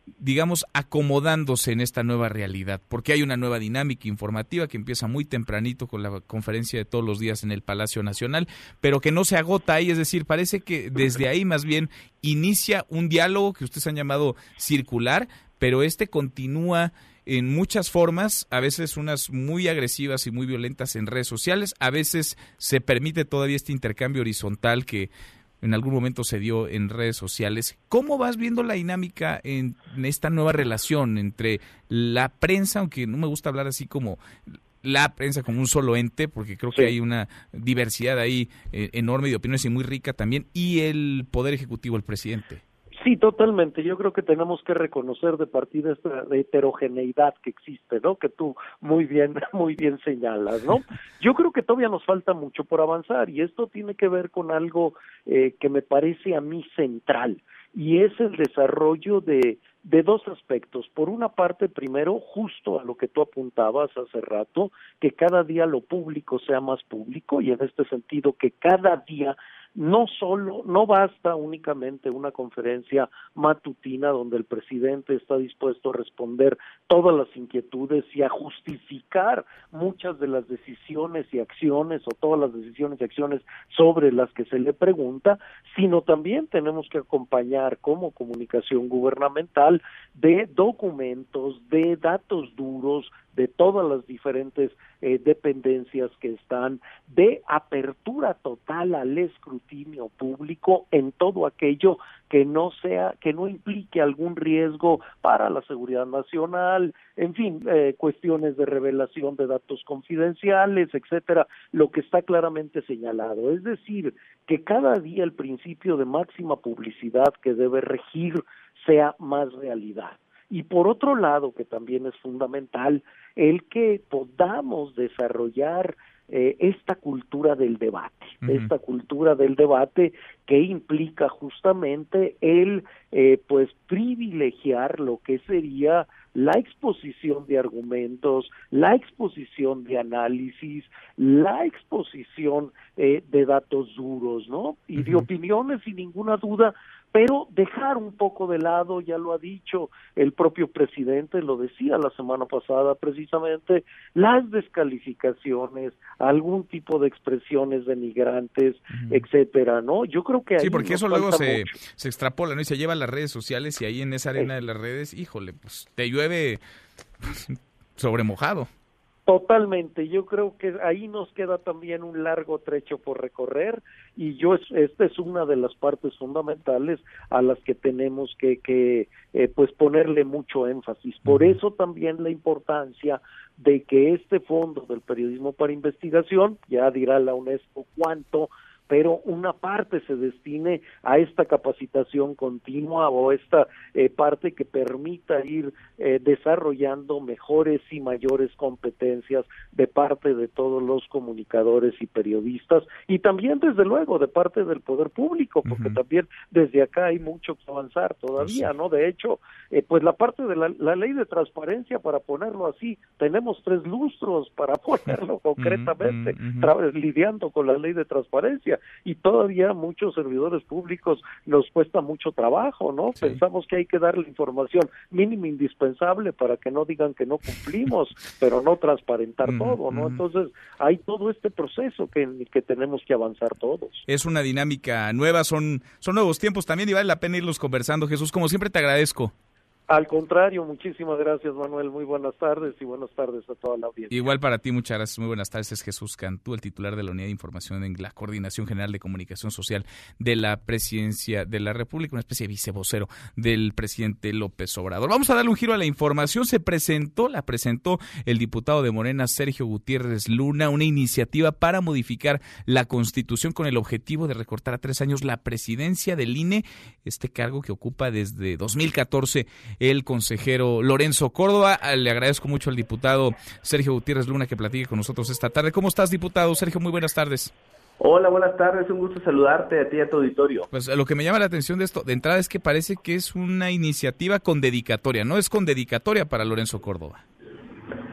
digamos, acomodándose en esta nueva realidad, porque hay una nueva dinámica informativa que empieza muy tempranito con la conferencia de todos los días en el Palacio Nacional, pero que no se agota ahí, es decir, parece que desde ahí más bien inicia un diálogo que ustedes han llamado circular, pero este continúa en muchas formas, a veces unas muy agresivas y muy violentas en redes sociales, a veces se permite todavía este intercambio horizontal que en algún momento se dio en redes sociales. ¿Cómo vas viendo la dinámica en, esta nueva relación entre la prensa, aunque no me gusta hablar así como la prensa como un solo ente, porque creo que hay una diversidad ahí eh, enorme de opiniones y muy rica también, y el Poder Ejecutivo, el presidente? Sí, totalmente. Yo creo que tenemos que reconocer de partida esta heterogeneidad que existe, ¿no? Que tú muy bien, muy bien señalas, ¿no? Yo creo que todavía nos falta mucho por avanzar y esto tiene que ver con algo eh, que me parece a mí central y es el desarrollo de, de dos aspectos. Por una parte, primero, justo a lo que tú apuntabas hace rato, que cada día lo público sea más público y en este sentido que cada día no solo, no basta únicamente una conferencia matutina donde el presidente está dispuesto a responder todas las inquietudes y a justificar muchas de las decisiones y acciones o todas las decisiones y acciones sobre las que se le pregunta, sino también tenemos que acompañar como comunicación gubernamental de documentos, de datos duros, de todas las diferentes eh, dependencias que están, de apertura total al escrutinio público en todo aquello que no sea, que no implique algún riesgo para la seguridad nacional, en fin, eh, cuestiones de revelación de datos confidenciales, etcétera, lo que está claramente señalado. Es decir, que cada día el principio de máxima publicidad que debe regir sea más realidad. Y por otro lado, que también es fundamental, el que podamos desarrollar eh, esta cultura del debate, esta cultura del debate que implica justamente el eh, pues privilegiar lo que sería la exposición de argumentos, la exposición de análisis, la exposición eh, de datos duros, ¿no? Y de opiniones, sin ninguna duda, pero dejar un poco de lado, ya lo ha dicho el propio presidente, lo decía la semana pasada precisamente, las descalificaciones, algún tipo de expresiones denigrantes, etcétera, ¿no? Yo creo que Sí, porque eso luego se, se, extrapola, ¿no? Y se lleva a las redes sociales y ahí en esa arena de las redes, híjole, pues te llueve sobre mojado. Totalmente, yo creo que ahí nos queda también un largo trecho por recorrer y yo esta es una de las partes fundamentales a las que tenemos que, que eh, pues ponerle mucho énfasis. Por eso también la importancia de que este fondo del periodismo para investigación, ya dirá la UNESCO cuánto, pero una parte se destine a esta capacitación continua o esta eh, parte que permita ir eh, desarrollando mejores y mayores competencias de parte de todos los comunicadores y periodistas y también desde luego de parte del poder público porque también desde acá hay mucho que avanzar todavía no de hecho eh, pues la parte de la, ley de transparencia para ponerlo así tenemos tres lustros para ponerlo concretamente lidiando con la ley de transparencia y todavía muchos servidores públicos nos cuesta mucho trabajo, ¿no? Pensamos que hay que darle información mínima indispensable para que no digan que no cumplimos, pero no transparentar todo, ¿no? Entonces, hay todo este proceso que, que tenemos que avanzar todos. Es una dinámica nueva, son, son nuevos tiempos también y vale la pena irlos conversando. Jesús, como siempre te agradezco. Al contrario, muchísimas gracias Manuel, muy buenas tardes y buenas tardes a toda la audiencia. Igual para ti, muchas gracias, muy buenas tardes. Es Jesús Cantú, el titular de la Unidad de Información en la Coordinación General de Comunicación Social de la Presidencia de la República, una especie de vicevocero del presidente López Obrador. Vamos a darle un giro a la información. Se presentó, la presentó el diputado de Morena, Sergio Gutiérrez Luna, una iniciativa para modificar la Constitución con el objetivo de recortar a tres años la presidencia del INE, este cargo que ocupa desde 2014 el consejero Lorenzo Córdoba. Ah, le agradezco mucho al diputado Sergio Gutiérrez Luna que platique con nosotros esta tarde. ¿Cómo estás, diputado? Sergio, muy buenas tardes. Hola, buenas tardes, un gusto saludarte a ti y a tu auditorio. Pues lo que me llama la atención de esto, de entrada, es que parece que es una iniciativa con dedicatoria, no es con dedicatoria para Lorenzo Córdoba.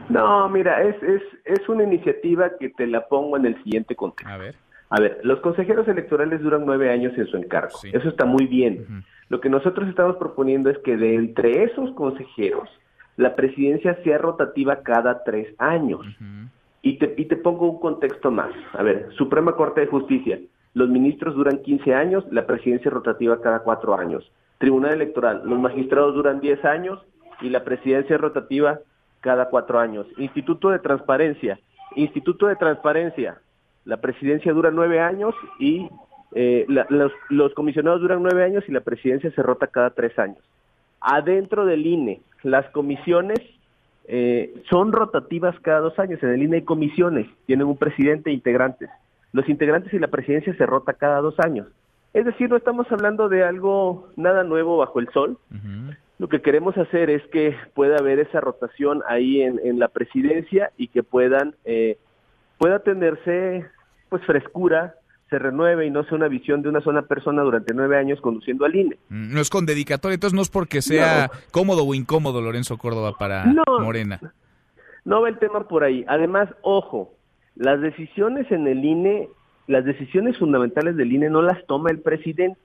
No, mira, es, es, es una iniciativa que te la pongo en el siguiente contexto. A ver. A ver, los consejeros electorales duran nueve años en su encargo. Eso está muy bien. Lo que nosotros estamos proponiendo es que de entre esos consejeros, la presidencia sea rotativa cada tres años. y, te, y te pongo un contexto más. A ver, Suprema Corte de Justicia, los ministros duran 15 años, la presidencia rotativa cada cuatro años. Tribunal Electoral, los magistrados duran 10 años y la presidencia rotativa cada cuatro años. Instituto de Transparencia, Instituto de Transparencia, la presidencia dura nueve años y eh, los, comisionados duran nueve años y la presidencia se rota cada tres años. Adentro del INE, las comisiones eh, son rotativas cada dos años. En el INE hay comisiones, tienen un presidente e integrantes. Los integrantes y la presidencia se rota cada dos años. Es decir, no estamos hablando de algo nada nuevo bajo el sol. Lo que queremos hacer es que pueda haber esa rotación ahí en, la presidencia y que puedan eh, pueda tenerse pues frescura se renueve y no sea una visión de una sola persona durante nueve años conduciendo al INE. Mm, no es con dedicatoria, entonces no es porque sea cómodo o incómodo Lorenzo Córdoba para Morena. No va el tema por ahí. Además, ojo, las decisiones en el INE, las decisiones fundamentales del INE no las toma el presidente,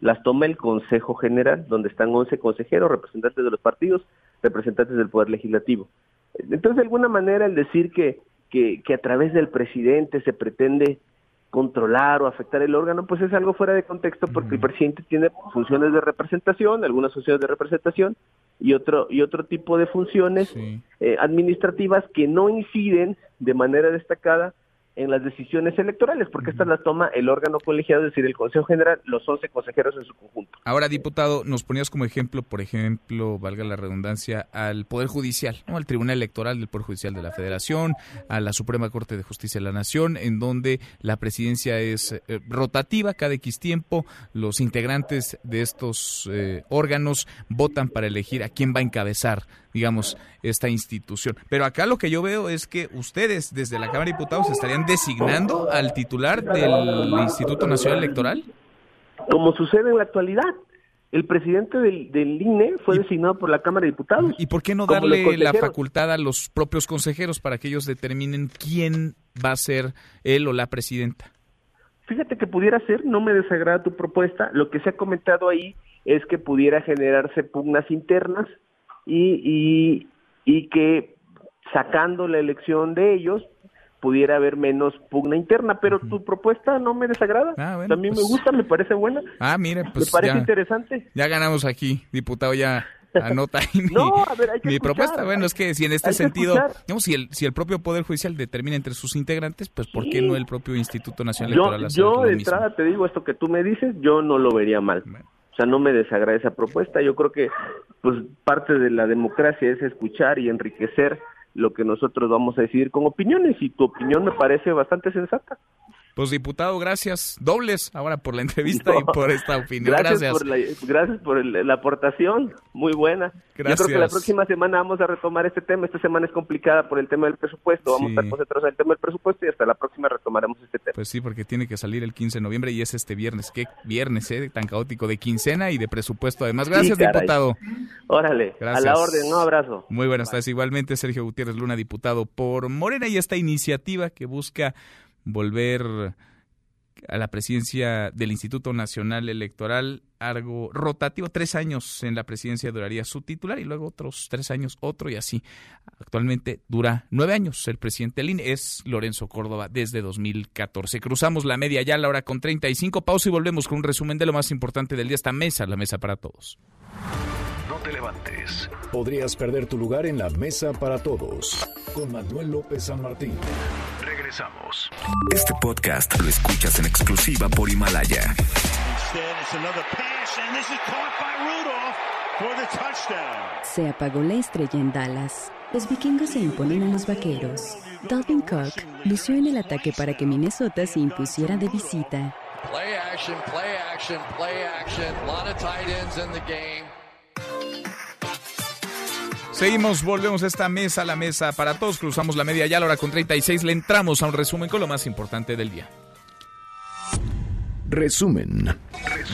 las toma el Consejo General, donde están 11 consejeros, representantes de los partidos, representantes del Poder Legislativo. Entonces, de alguna manera, el decir que, que, que a través del presidente se pretende controlar o afectar el órgano, pues es algo fuera de contexto porque el presidente tiene funciones de representación, algunas funciones de representación y otro y otro tipo de funciones eh, administrativas que no inciden de manera destacada en las decisiones electorales, porque estas las toma el órgano colegiado, es decir, el Consejo General, los 11 consejeros en su conjunto. Ahora, diputado, nos ponías como ejemplo, por ejemplo, valga la redundancia, al Poder Judicial, ¿no? al Tribunal Electoral del Poder Judicial de la Federación, a la Suprema Corte de Justicia de la Nación, en donde la presidencia es eh, rotativa cada X tiempo, los integrantes de estos eh, órganos votan para elegir a quién va a encabezar digamos, esta institución. Pero acá lo que yo veo es que ustedes desde la Cámara de Diputados estarían designando al titular del Instituto Nacional Electoral. Como sucede en la actualidad. El presidente del, INE fue designado por la Cámara de Diputados. ¿Y por qué no darle la facultad a los propios consejeros para que ellos determinen quién va a ser él o la presidenta? Fíjate que pudiera ser, no me desagrada tu propuesta. Lo que se ha comentado ahí es que pudiera generarse pugnas internas y, y, y que sacando la elección de ellos pudiera haber menos pugna interna, pero tu propuesta no me desagrada. Ah, También pues me gusta, me parece buena. Ah, mire, pues me parece ya, interesante. ya ganamos aquí, diputado, ya anota ahí mi, No, a ver, hay que mi escuchar, propuesta. Bueno, es que si en este sentido, digamos, si el, si el propio Poder Judicial determina entre sus integrantes, pues ¿por qué Sí. no el propio Instituto Nacional Yo, Electoral yo de mismo? entrada te digo esto que tú me dices, yo no lo vería mal. O sea, no me desagrada esa propuesta. Yo creo que pues parte de la democracia es escuchar y enriquecer lo que nosotros vamos a decidir con opiniones y tu opinión me parece bastante sensata. Pues diputado, gracias. Dobles ahora por la entrevista y por esta opinión. Gracias, Gracias. por, la, gracias por el- la aportación, muy buena. Yo creo que la Gracias. próxima semana vamos a retomar este tema. Esta semana es complicada por el tema del presupuesto. Vamos Sí. a estar concentrados en el tema del presupuesto y hasta la próxima retomaremos este tema. Pues sí, porque tiene que salir el 15 de noviembre y es este viernes. Qué viernes, ¿eh? Tan caótico de quincena y de presupuesto. Además, gracias, Sí, diputado. Órale, Gracias. a la orden, un abrazo. Muy buenas tardes. Igualmente, Sergio Gutiérrez Luna, diputado por Morena, y esta iniciativa que busca volver a la presidencia del Instituto Nacional Electoral, algo rotativo, tres años en la presidencia duraría su titular y luego otros tres años otro y así. Actualmente dura nueve años. El presidente del INE es Lorenzo Córdoba desde 2014. Cruzamos la media ya a la hora con 35. Pausa y volvemos con un resumen de lo más importante del día. Esta mesa, la mesa para todos. No te levantes. Podrías perder tu lugar en la mesa para todos. Con Manuel López San Martín. Regresamos. Este podcast lo escuchas en exclusiva por Himalaya. Se apagó la estrella en Dallas. Los vikingos se imponen a los vaqueros. Dalvin Cook lució en el ataque para que Minnesota se impusiera de visita. Play action, play action, play action. A lot of tight ends in the game. Seguimos, volvemos a esta mesa, la mesa para todos. Cruzamos la media ya a la hora con 36. Le entramos a un resumen con lo más importante del día. Resumen.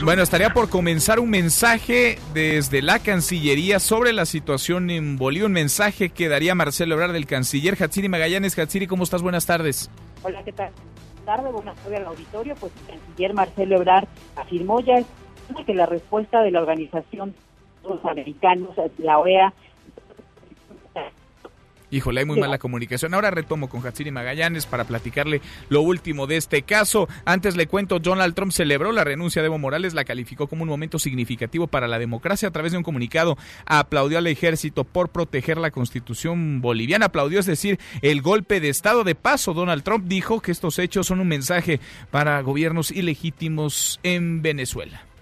Bueno, estaría por comenzar un mensaje desde la Cancillería sobre la situación en Bolivia. Un mensaje que daría Marcelo Ebrard del canciller Hatsiri Magallanes. Hatsiri, ¿cómo estás? Buenas tardes. Hola, ¿qué tal? Buenas tardes, buenas tardes al auditorio. Pues el canciller Marcelo Ebrard afirmó ya que la respuesta de la organización de los americanos, la OEA, Híjole, hay muy mala comunicación. Ahora retomo con Hatsiri Magallanes para platicarle lo último de este caso. Antes le cuento, Donald Trump celebró la renuncia de Evo Morales, la calificó como un momento significativo para la democracia a través de un comunicado. Aplaudió al ejército por proteger la constitución boliviana. Aplaudió, es decir, el golpe de estado de paso. Donald Trump dijo que estos hechos son un mensaje para gobiernos ilegítimos en Venezuela.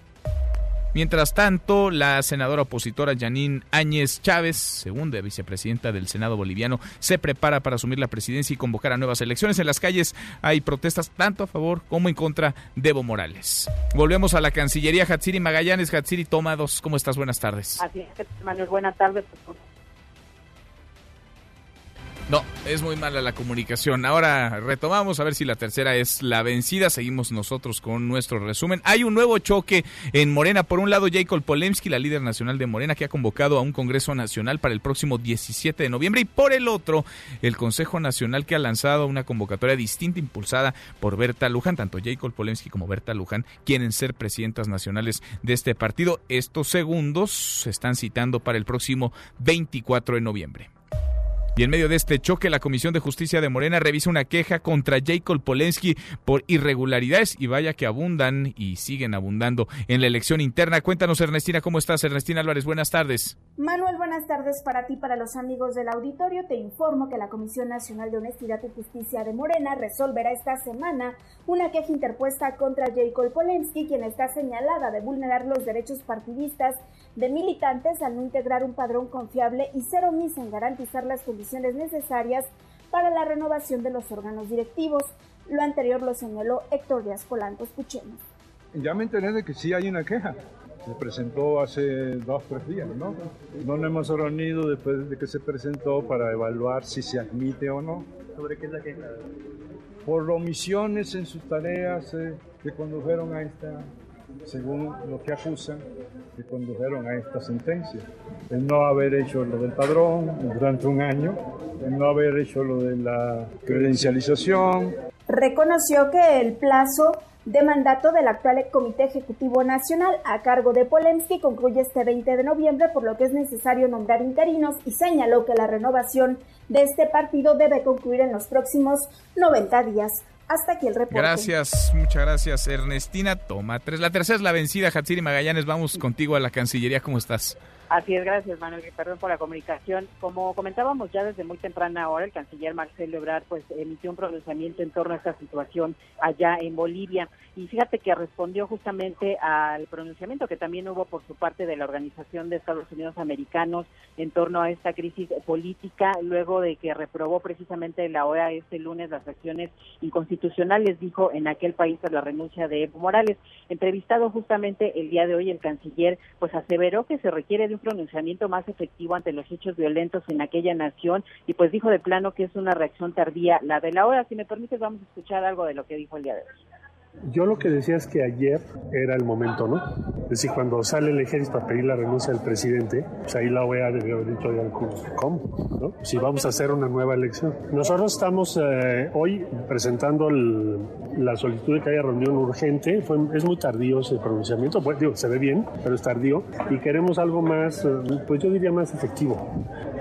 Mientras tanto, la senadora opositora Janine Áñez Chávez, segunda vicepresidenta del Senado boliviano, se prepara para asumir la presidencia y convocar a nuevas elecciones. En las calles hay protestas tanto a favor como en contra de Evo Morales. Volvemos a la Cancillería Hatsiri Magallanes. Hatsiri, toma dos. ¿Cómo estás? Buenas tardes. así es, Manuel, buenas tardes. Pues, No, es muy mala la comunicación. Ahora retomamos a ver si la tercera es la vencida. Seguimos nosotros con nuestro resumen. Hay un nuevo choque en Morena. Por un lado, Jacob Polemski, la líder nacional de Morena, que ha convocado a un Congreso Nacional para el próximo 17 de noviembre. Y por el otro, el Consejo Nacional, que ha lanzado una convocatoria distinta impulsada por Berta Luján. Tanto Jacob Polemski como Berta Luján quieren ser presidentas nacionales de este partido. Estos segundos se están citando para el próximo 24 de noviembre. Y en medio de este choque, la Comisión de Justicia de Morena revisa una queja contra Jacob Polensky por irregularidades y vaya que abundan y siguen abundando en la elección interna. Cuéntanos, Ernestina, ¿cómo estás? Ernestina Álvarez, buenas tardes. Manuel, buenas tardes para ti, para los amigos del auditorio. Te informo que la Comisión Nacional de Honestidad y Justicia de Morena resolverá esta semana una queja interpuesta contra Jacob Polensky, quien está señalada de vulnerar los derechos partidistas de militantes al no integrar un padrón confiable y ser omiso en garantizar las condiciones necesarias para la renovación de los órganos directivos. Lo anterior lo señaló Héctor Díaz Polanco. Escuchemos. Ya me enteré de que sí hay una queja. Se presentó hace dos, tres días, ¿no? No nos hemos reunido después de que se presentó para evaluar si se admite o no. ¿Sobre qué es la queja? Por omisiones en sus tareas eh, que condujeron a esta, según lo que acusan, que condujeron a esta sentencia. El no haber hecho lo del padrón durante un año, el no haber hecho lo de la credencialización, Reconoció que el plazo de mandato del actual Comité Ejecutivo Nacional a cargo de Polemski concluye este 20 de noviembre, por lo que es necesario nombrar interinos y señaló que la renovación de este partido debe concluir en los próximos 90 días. Hasta aquí el reporte. Gracias, muchas gracias, Ernestina. Toma tres. La tercera es la vencida, Hatsiri Magallanes. Vamos contigo a la Cancillería. ¿Cómo estás? Así es, gracias Manuel, perdón por la comunicación. Como comentábamos ya desde muy temprana hora, el canciller Marcelo Ebrard pues emitió un pronunciamiento en torno a esta situación allá en Bolivia y fíjate que respondió justamente al pronunciamiento que también hubo por su parte de la Organización de Estados Unidos Americanos en torno a esta crisis política, luego de que reprobó precisamente la OEA este lunes las acciones inconstitucionales, dijo en aquel país a la renuncia de Evo Morales. Entrevistado justamente el día de hoy, el canciller pues aseveró que se requiere de un pronunciamiento más efectivo ante los hechos violentos en aquella nación y pues dijo de plano que es una reacción tardía la de la OEA. Si me permites, vamos a escuchar algo de lo que dijo el día de hoy. Yo lo que decía es que ayer era el momento, ¿no? Es decir, cuando sale el ejército a pedir la renuncia del presidente, pues ahí la OEA debió haber dicho, ¿cómo? ¿No? Si vamos a hacer una nueva elección. Nosotros estamos eh, hoy presentando la solicitud de que haya reunión urgente. Fue, es muy tardío ese pronunciamiento, pues digo, se ve bien, pero es tardío. Y queremos algo más, eh, pues yo diría más efectivo,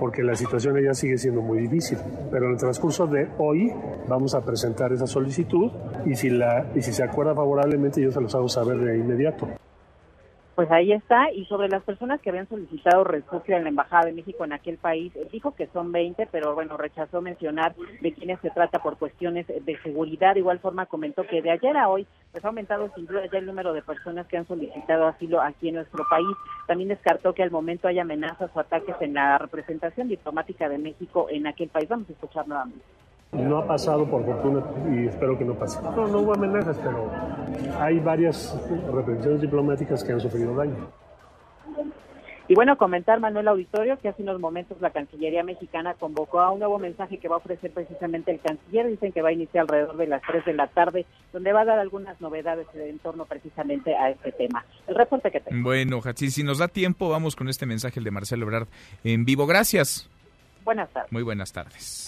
porque la situación allá sigue siendo muy difícil. Pero en el transcurso de hoy vamos a presentar esa solicitud y si, la, y si se acuerda favorablemente, yo se los hago saber de inmediato. Pues ahí está, y sobre las personas que habían solicitado refugio en la Embajada de México en aquel país, dijo que son 20, pero bueno, rechazó mencionar de quiénes se trata por cuestiones de seguridad. De igual forma comentó que de ayer a hoy pues ha aumentado sin duda ya el número de personas que han solicitado asilo aquí en nuestro país. También descartó que al momento haya amenazas o ataques en la representación diplomática de México en aquel país. Vamos a escuchar nuevamente. No ha pasado por fortuna y espero que no pase. No, no hubo amenazas, pero hay varias representaciones diplomáticas que han sufrido daño. Y bueno, comentar Manuel Auditorio que hace unos momentos la Cancillería mexicana convocó a un nuevo mensaje que va a ofrecer precisamente el canciller. Dicen que va a iniciar alrededor de las 3 de la tarde, donde va a dar algunas novedades en torno precisamente a este tema. El reporte que tengo. Bueno, Hatsi, si nos da tiempo, vamos con este mensaje el de Marcelo Ebrard en vivo. Gracias. Buenas tardes. Muy buenas tardes.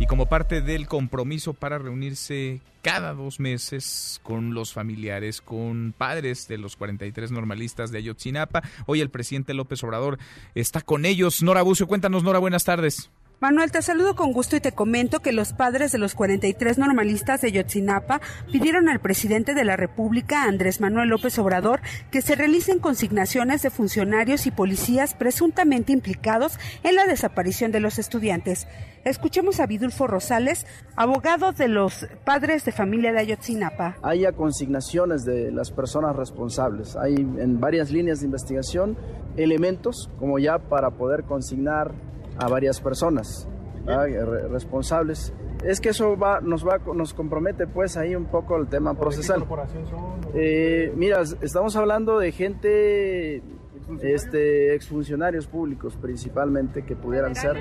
Y como parte del compromiso para reunirse cada dos meses con los familiares, con padres de los 43 normalistas de Ayotzinapa, hoy el presidente López Obrador está con ellos. Nora Bucio, cuéntanos, Nora, buenas tardes. Manuel, te saludo con gusto y te comento que los padres de los 43 normalistas de Yotzinapa pidieron al presidente de la República, Andrés Manuel López Obrador, que se realicen consignaciones de funcionarios y policías presuntamente implicados en la desaparición de los estudiantes. Escuchemos a Vidulfo Rosales, abogado de los padres de familia de Ayotzinapa. Haya consignaciones de las personas responsables. Hay en varias líneas de investigación elementos como ya para poder consignar a varias personas responsables. Es que eso va, nos va, nos compromete pues ahí un poco el tema procesal. Eh, mira, estamos hablando de gente este exfuncionarios públicos principalmente que pudieran ser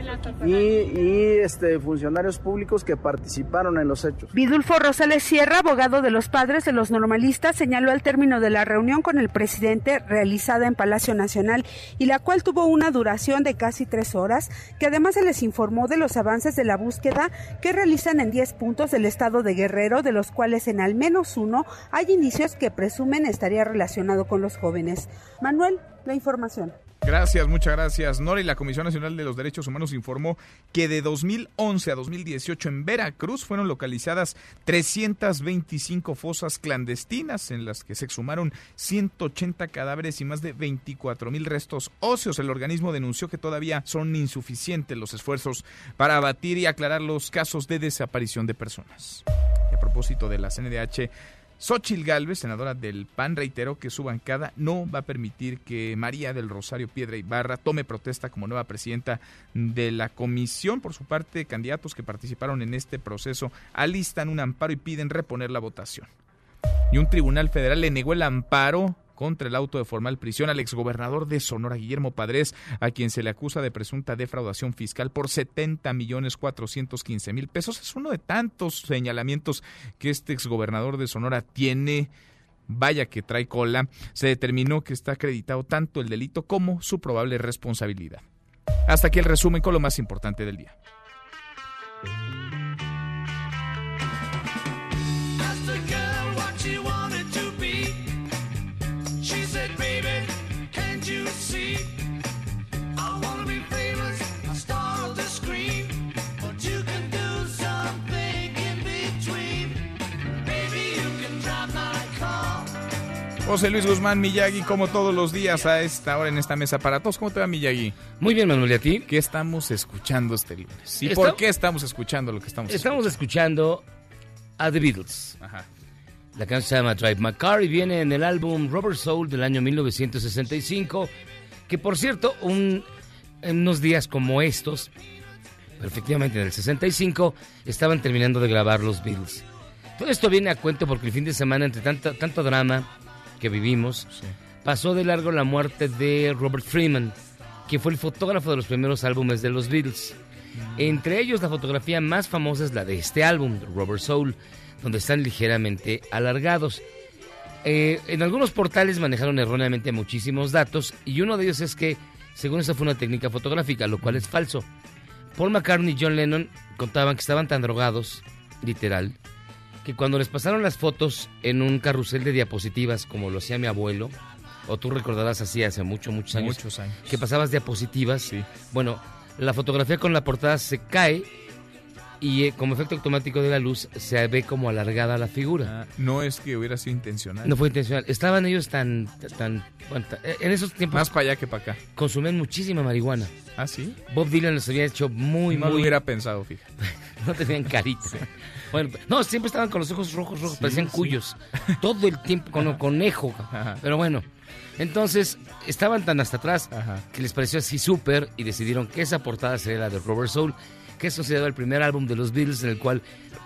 y, y, este funcionarios públicos que participaron en los hechos. Vidulfo Rosales Sierra, abogado de los padres de los normalistas, señaló al término de la reunión con el presidente realizada en Palacio Nacional y la cual tuvo una duración de casi tres horas, que además se les informó de los avances de la búsqueda que realizan en 10 puntos del estado de Guerrero, de los cuales en al menos uno hay indicios que presumen estaría relacionado con los jóvenes. Manuel, la información. Gracias, muchas gracias. Nora y la Comisión Nacional de los Derechos Humanos informó que de 2011 a 2018 en Veracruz fueron localizadas 325 fosas clandestinas en las que se exhumaron 180 cadáveres y más de 24 mil restos óseos. El organismo denunció que todavía son insuficientes los esfuerzos para abatir y aclarar los casos de desaparición de personas. Y a propósito de la CNDH, Xochil Gálvez, senadora del PAN, reiteró que su bancada no va a permitir que María del Rosario Piedra Ibarra tome protesta como nueva presidenta de la comisión. Por su parte, candidatos que participaron en este proceso alistan un amparo y piden reponer la votación. Y un tribunal federal le negó el amparo contra el auto de formal prisión al exgobernador de Sonora, Guillermo Padres, a quien se le acusa de presunta defraudación fiscal por 70 millones 415 mil pesos. Es uno de tantos señalamientos que este exgobernador de Sonora tiene. Vaya que trae cola. Se determinó que está acreditado tanto el delito como su probable responsabilidad. Hasta aquí el resumen con lo más importante del día. José Luis Guzmán Miyagi, como todos los días a esta hora en esta mesa para todos. ¿Cómo te va, Miyagi? Muy bien, Manuel, ¿y a ti? ¿Qué estamos escuchando este lunes? ¿Y por qué estamos escuchando lo que estamos Estamos escuchando a The Beatles. La canción se llama Drive My Car y viene en el álbum Rubber Soul del año 1965, que por cierto, un- en unos días como estos, pero efectivamente en el 65, estaban terminando de grabar los Beatles. Todo esto viene a cuento porque el fin de semana, entre tanto, tanto drama que vivimos, pasó de largo la muerte de Robert Freeman, que fue el fotógrafo de los primeros álbumes de los Beatles. Entre ellos, la fotografía más famosa es la de este álbum, Rubber Soul, donde están ligeramente alargados. Eh, en algunos portales manejaron erróneamente muchísimos datos y uno de ellos es que, según esa fue una técnica fotográfica, lo cual es falso. Paul McCartney y John Lennon contaban que estaban tan drogados, literal, que cuando les pasaron las fotos en un carrusel de diapositivas, como lo hacía mi abuelo, o tú recordarás así hace mucho, muchos años, Muchos años. que pasabas diapositivas, bueno, la fotografía con la portada se cae y eh, como efecto automático de la luz se ve como alargada la figura. No es que hubiera sido intencional. No fue intencional. Estaban ellos tan, tan, bueno, ta- eh, en esos tiempos. Más para allá que para acá. Consumían muchísima marihuana. ¿Ah, sí? Bob Dylan los había hecho muy, no muy. lo hubiera pensado, fíjate. no tenían carita. Bueno, no, siempre estaban con los ojos rojos, rojos, Sí, parecían sí. cuyos. Todo el tiempo con conejo. Pero bueno, entonces estaban tan hasta atrás que les pareció así súper y decidieron que esa portada sería la de Robert Soul, que es considerado el primer álbum de los Beatles en el cual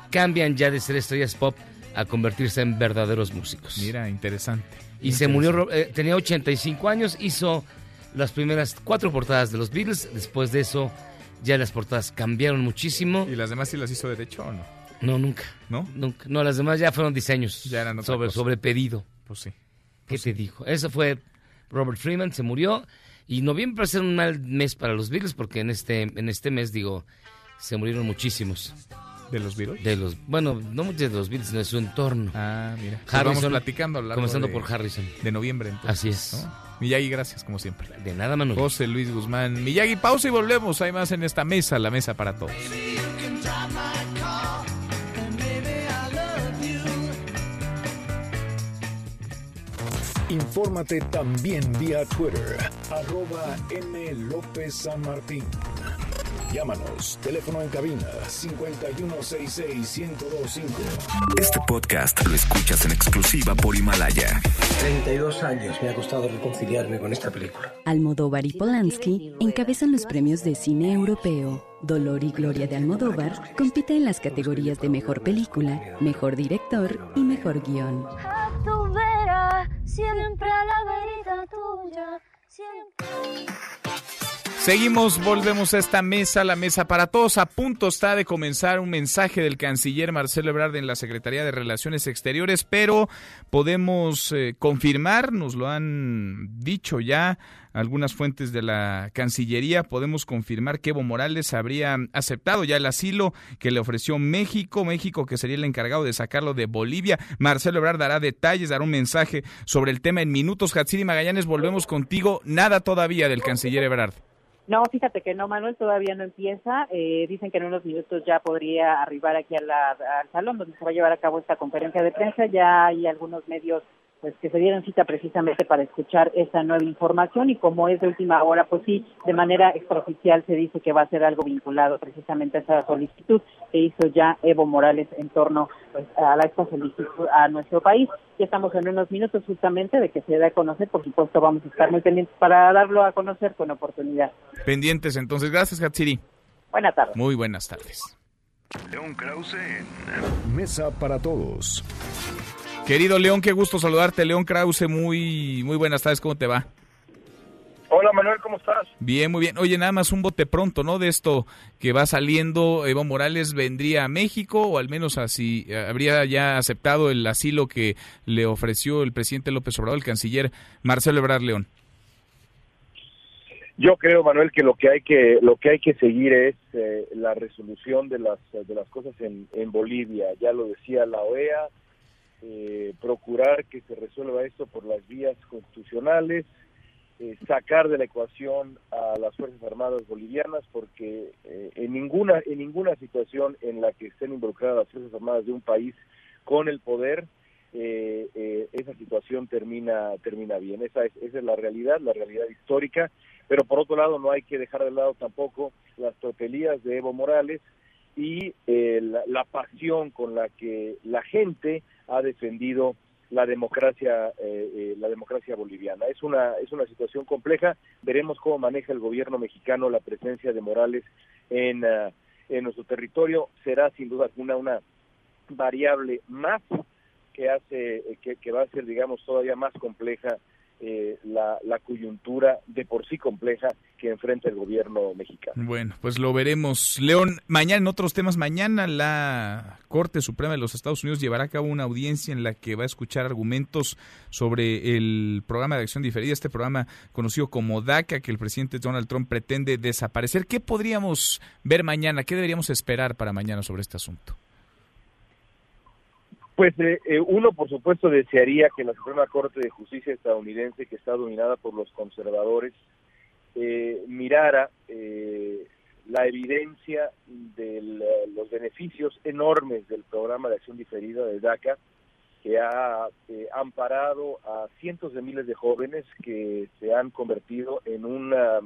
cambian ya de ser estrellas pop a convertirse en verdaderos músicos. Mira, interesante. Y se murió, eh, tenía 85 años, hizo las primeras cuatro portadas de los Beatles, después de eso ya las portadas cambiaron muchísimo. ¿Y las demás sí las hizo derecho o no? No, nunca. ¿No? Nunca. No, las demás ya fueron diseños. Ya eran sobre, cosa. sobre pedido. Pues sí. ¿Qué te dijo? Eso fue Robert Freeman, se murió. Y noviembre va a ser un mal mes para los Beatles porque en este, en este mes, digo, se murieron muchísimos. ¿De los Beatles? De los, bueno, no muchos de los Beatles, sino de su entorno. Ah, mira. Pues vamos platicando a lo largo Comenzando de- por Harrison. De noviembre, entonces. Así es. ¿no? Miyagi, gracias, como siempre. De nada, Manuel. José Luis Guzmán. Miyagi, pausa y volvemos. Hay más en esta mesa, la mesa para todos. Infórmate también vía Twitter, arroba M. López San Martín. Llámanos, teléfono en cabina 5166-1025. Este podcast lo escuchas en exclusiva por Himalaya. 32 años me ha costado reconciliarme con esta película. Almodóvar y Polanski encabezan los premios de cine europeo. Dolor y Gloria de Almodóvar compite en las categorías de mejor película, mejor director y mejor guion. Siempre la verita tuya. Siempre. Seguimos, volvemos a esta mesa, la mesa para todos. A punto está de comenzar un mensaje del canciller Marcelo Ebrard en la Secretaría de Relaciones Exteriores, pero podemos eh, confirmar, nos lo han dicho ya algunas fuentes de la Cancillería, podemos confirmar que Evo Morales habría aceptado ya el asilo que le ofreció México, México que sería el encargado de sacarlo de Bolivia. Marcelo Ebrard dará detalles, dará un mensaje sobre el tema en minutos. Hatsiri Magallanes, volvemos contigo. Nada todavía del canciller Ebrard. No, fíjate que no, Manuel, todavía no empieza. Eh, dicen que en unos minutos ya podría arribar aquí al salón donde se va a llevar a cabo esta conferencia de prensa. Ya hay algunos medios pues que se dieron cita precisamente para escuchar esta nueva información y como es de última hora, pues sí, de manera extraoficial se dice que va a ser algo vinculado precisamente a esa solicitud que hizo ya Evo Morales en torno pues, a la, esta solicitud a nuestro país. Ya estamos en unos minutos justamente de que se dé a conocer, por supuesto vamos a estar muy pendientes para darlo a conocer con oportunidad. Pendientes entonces. Gracias, Hatsiri. Buenas tardes. Muy buenas tardes. León Krause en Mesa para Todos. Querido León, qué gusto saludarte. León Krause, muy, muy buenas tardes. ¿Cómo te va? Hola Manuel, ¿cómo estás? Bien, muy bien. Oye, nada más un bote pronto, ¿no? De esto que va saliendo, Evo Morales vendría a México o al menos así eh, habría ya aceptado el asilo que le ofreció el presidente López Obrador, el canciller Marcelo Ebrard León. Yo creo Manuel que lo que hay que lo que hay que seguir es eh, la resolución de las de las cosas en, en Bolivia. Ya lo decía la OEA, eh, procurar que se resuelva esto por las vías constitucionales. eh, sacar de la ecuación a las Fuerzas Armadas bolivianas porque eh, en ninguna en ninguna situación en la que estén involucradas las Fuerzas Armadas de un país con el poder eh, eh, esa situación termina termina bien esa es, esa es la realidad la realidad histórica pero por otro lado no hay que dejar de lado tampoco las tropelías de Evo Morales y la, la pasión con la que la gente ha defendido la democracia eh, eh, la democracia boliviana. Es una es una situación compleja. Veremos cómo maneja el gobierno mexicano la presencia de Morales en ah, en nuestro territorio. Será sin duda alguna una variable más que hace que, que va a ser digamos todavía más compleja eh, la, la coyuntura de por sí compleja que enfrenta el gobierno mexicano. Bueno, pues lo veremos. León, mañana en otros temas, mañana la Corte Suprema de los Estados Unidos llevará a cabo una audiencia en la que va a escuchar argumentos sobre el programa de acción diferida, este programa conocido como DACA, que el presidente Donald Trump pretende desaparecer. ¿Qué podríamos ver mañana? ¿Qué deberíamos esperar para mañana sobre este asunto? Pues eh, eh, uno, por supuesto, desearía que la Suprema Corte de Justicia estadounidense, que está dominada por los conservadores, eh, mirara eh, la evidencia de los beneficios enormes del programa de acción diferida de DACA, que ha eh, amparado a cientos de miles de jóvenes que se han convertido en una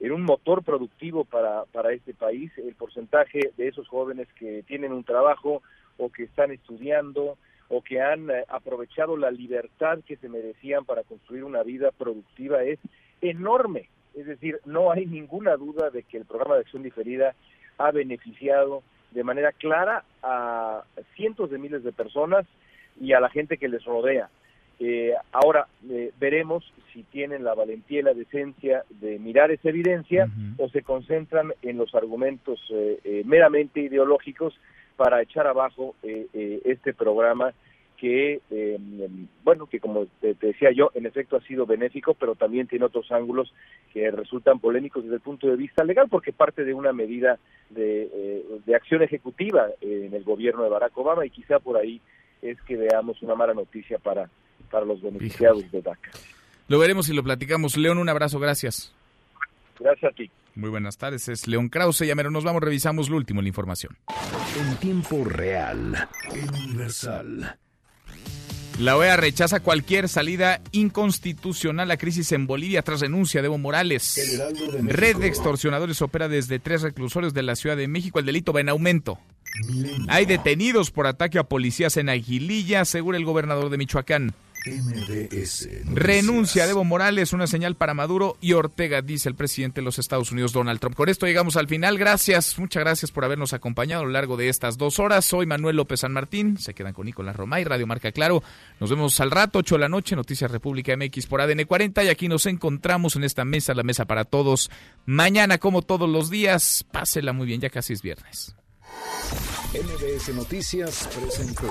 en un motor productivo para, para este país. El porcentaje de esos jóvenes que tienen un trabajo o que están estudiando o que han eh, aprovechado la libertad que se merecían para construir una vida productiva es enorme. Es decir, no hay ninguna duda de que el programa de acción diferida ha beneficiado de manera clara a cientos de miles de personas y a la gente que les rodea. Eh, ahora eh, veremos si tienen la valentía y la decencia de mirar esa evidencia o se concentran en los argumentos eh, meramente ideológicos para echar abajo eh, eh, este programa que, eh, bueno, que como te, te decía yo, en efecto ha sido benéfico, pero también tiene otros ángulos que resultan polémicos desde el punto de vista legal, porque parte de una medida de, eh, de acción ejecutiva eh, en el gobierno de Barack Obama y quizá por ahí es que veamos una mala noticia para, para los beneficiados de DACA. Lo veremos y lo platicamos. León, un abrazo, gracias. Gracias a ti. Muy buenas tardes, es León Krause. Ya mero nos vamos, revisamos lo último en la información. En tiempo real, universal. La OEA rechaza cualquier salida inconstitucional a crisis en Bolivia tras renuncia de Evo Morales. De. Red de extorsionadores opera desde tres reclusorios de la Ciudad de México. El delito va en aumento. Hay detenidos por ataque a policías en Aguililla, asegura el gobernador de Michoacán. MBS. Renuncia de Evo Morales, una señal para Maduro y Ortega, dice el presidente de los Estados Unidos, Donald Trump. Con esto llegamos al final. Gracias, muchas gracias por habernos acompañado a lo largo de estas dos horas. Soy Manuel López San Martín. Se quedan con Nicolás Romay, Radio Marca Claro. Nos vemos al rato, 8 de la noche, Noticias República MX por ADN 40. Y aquí nos encontramos en esta mesa, la mesa para todos. Mañana, como todos los días, pásela muy bien, ya casi es viernes. MBS Noticias presentó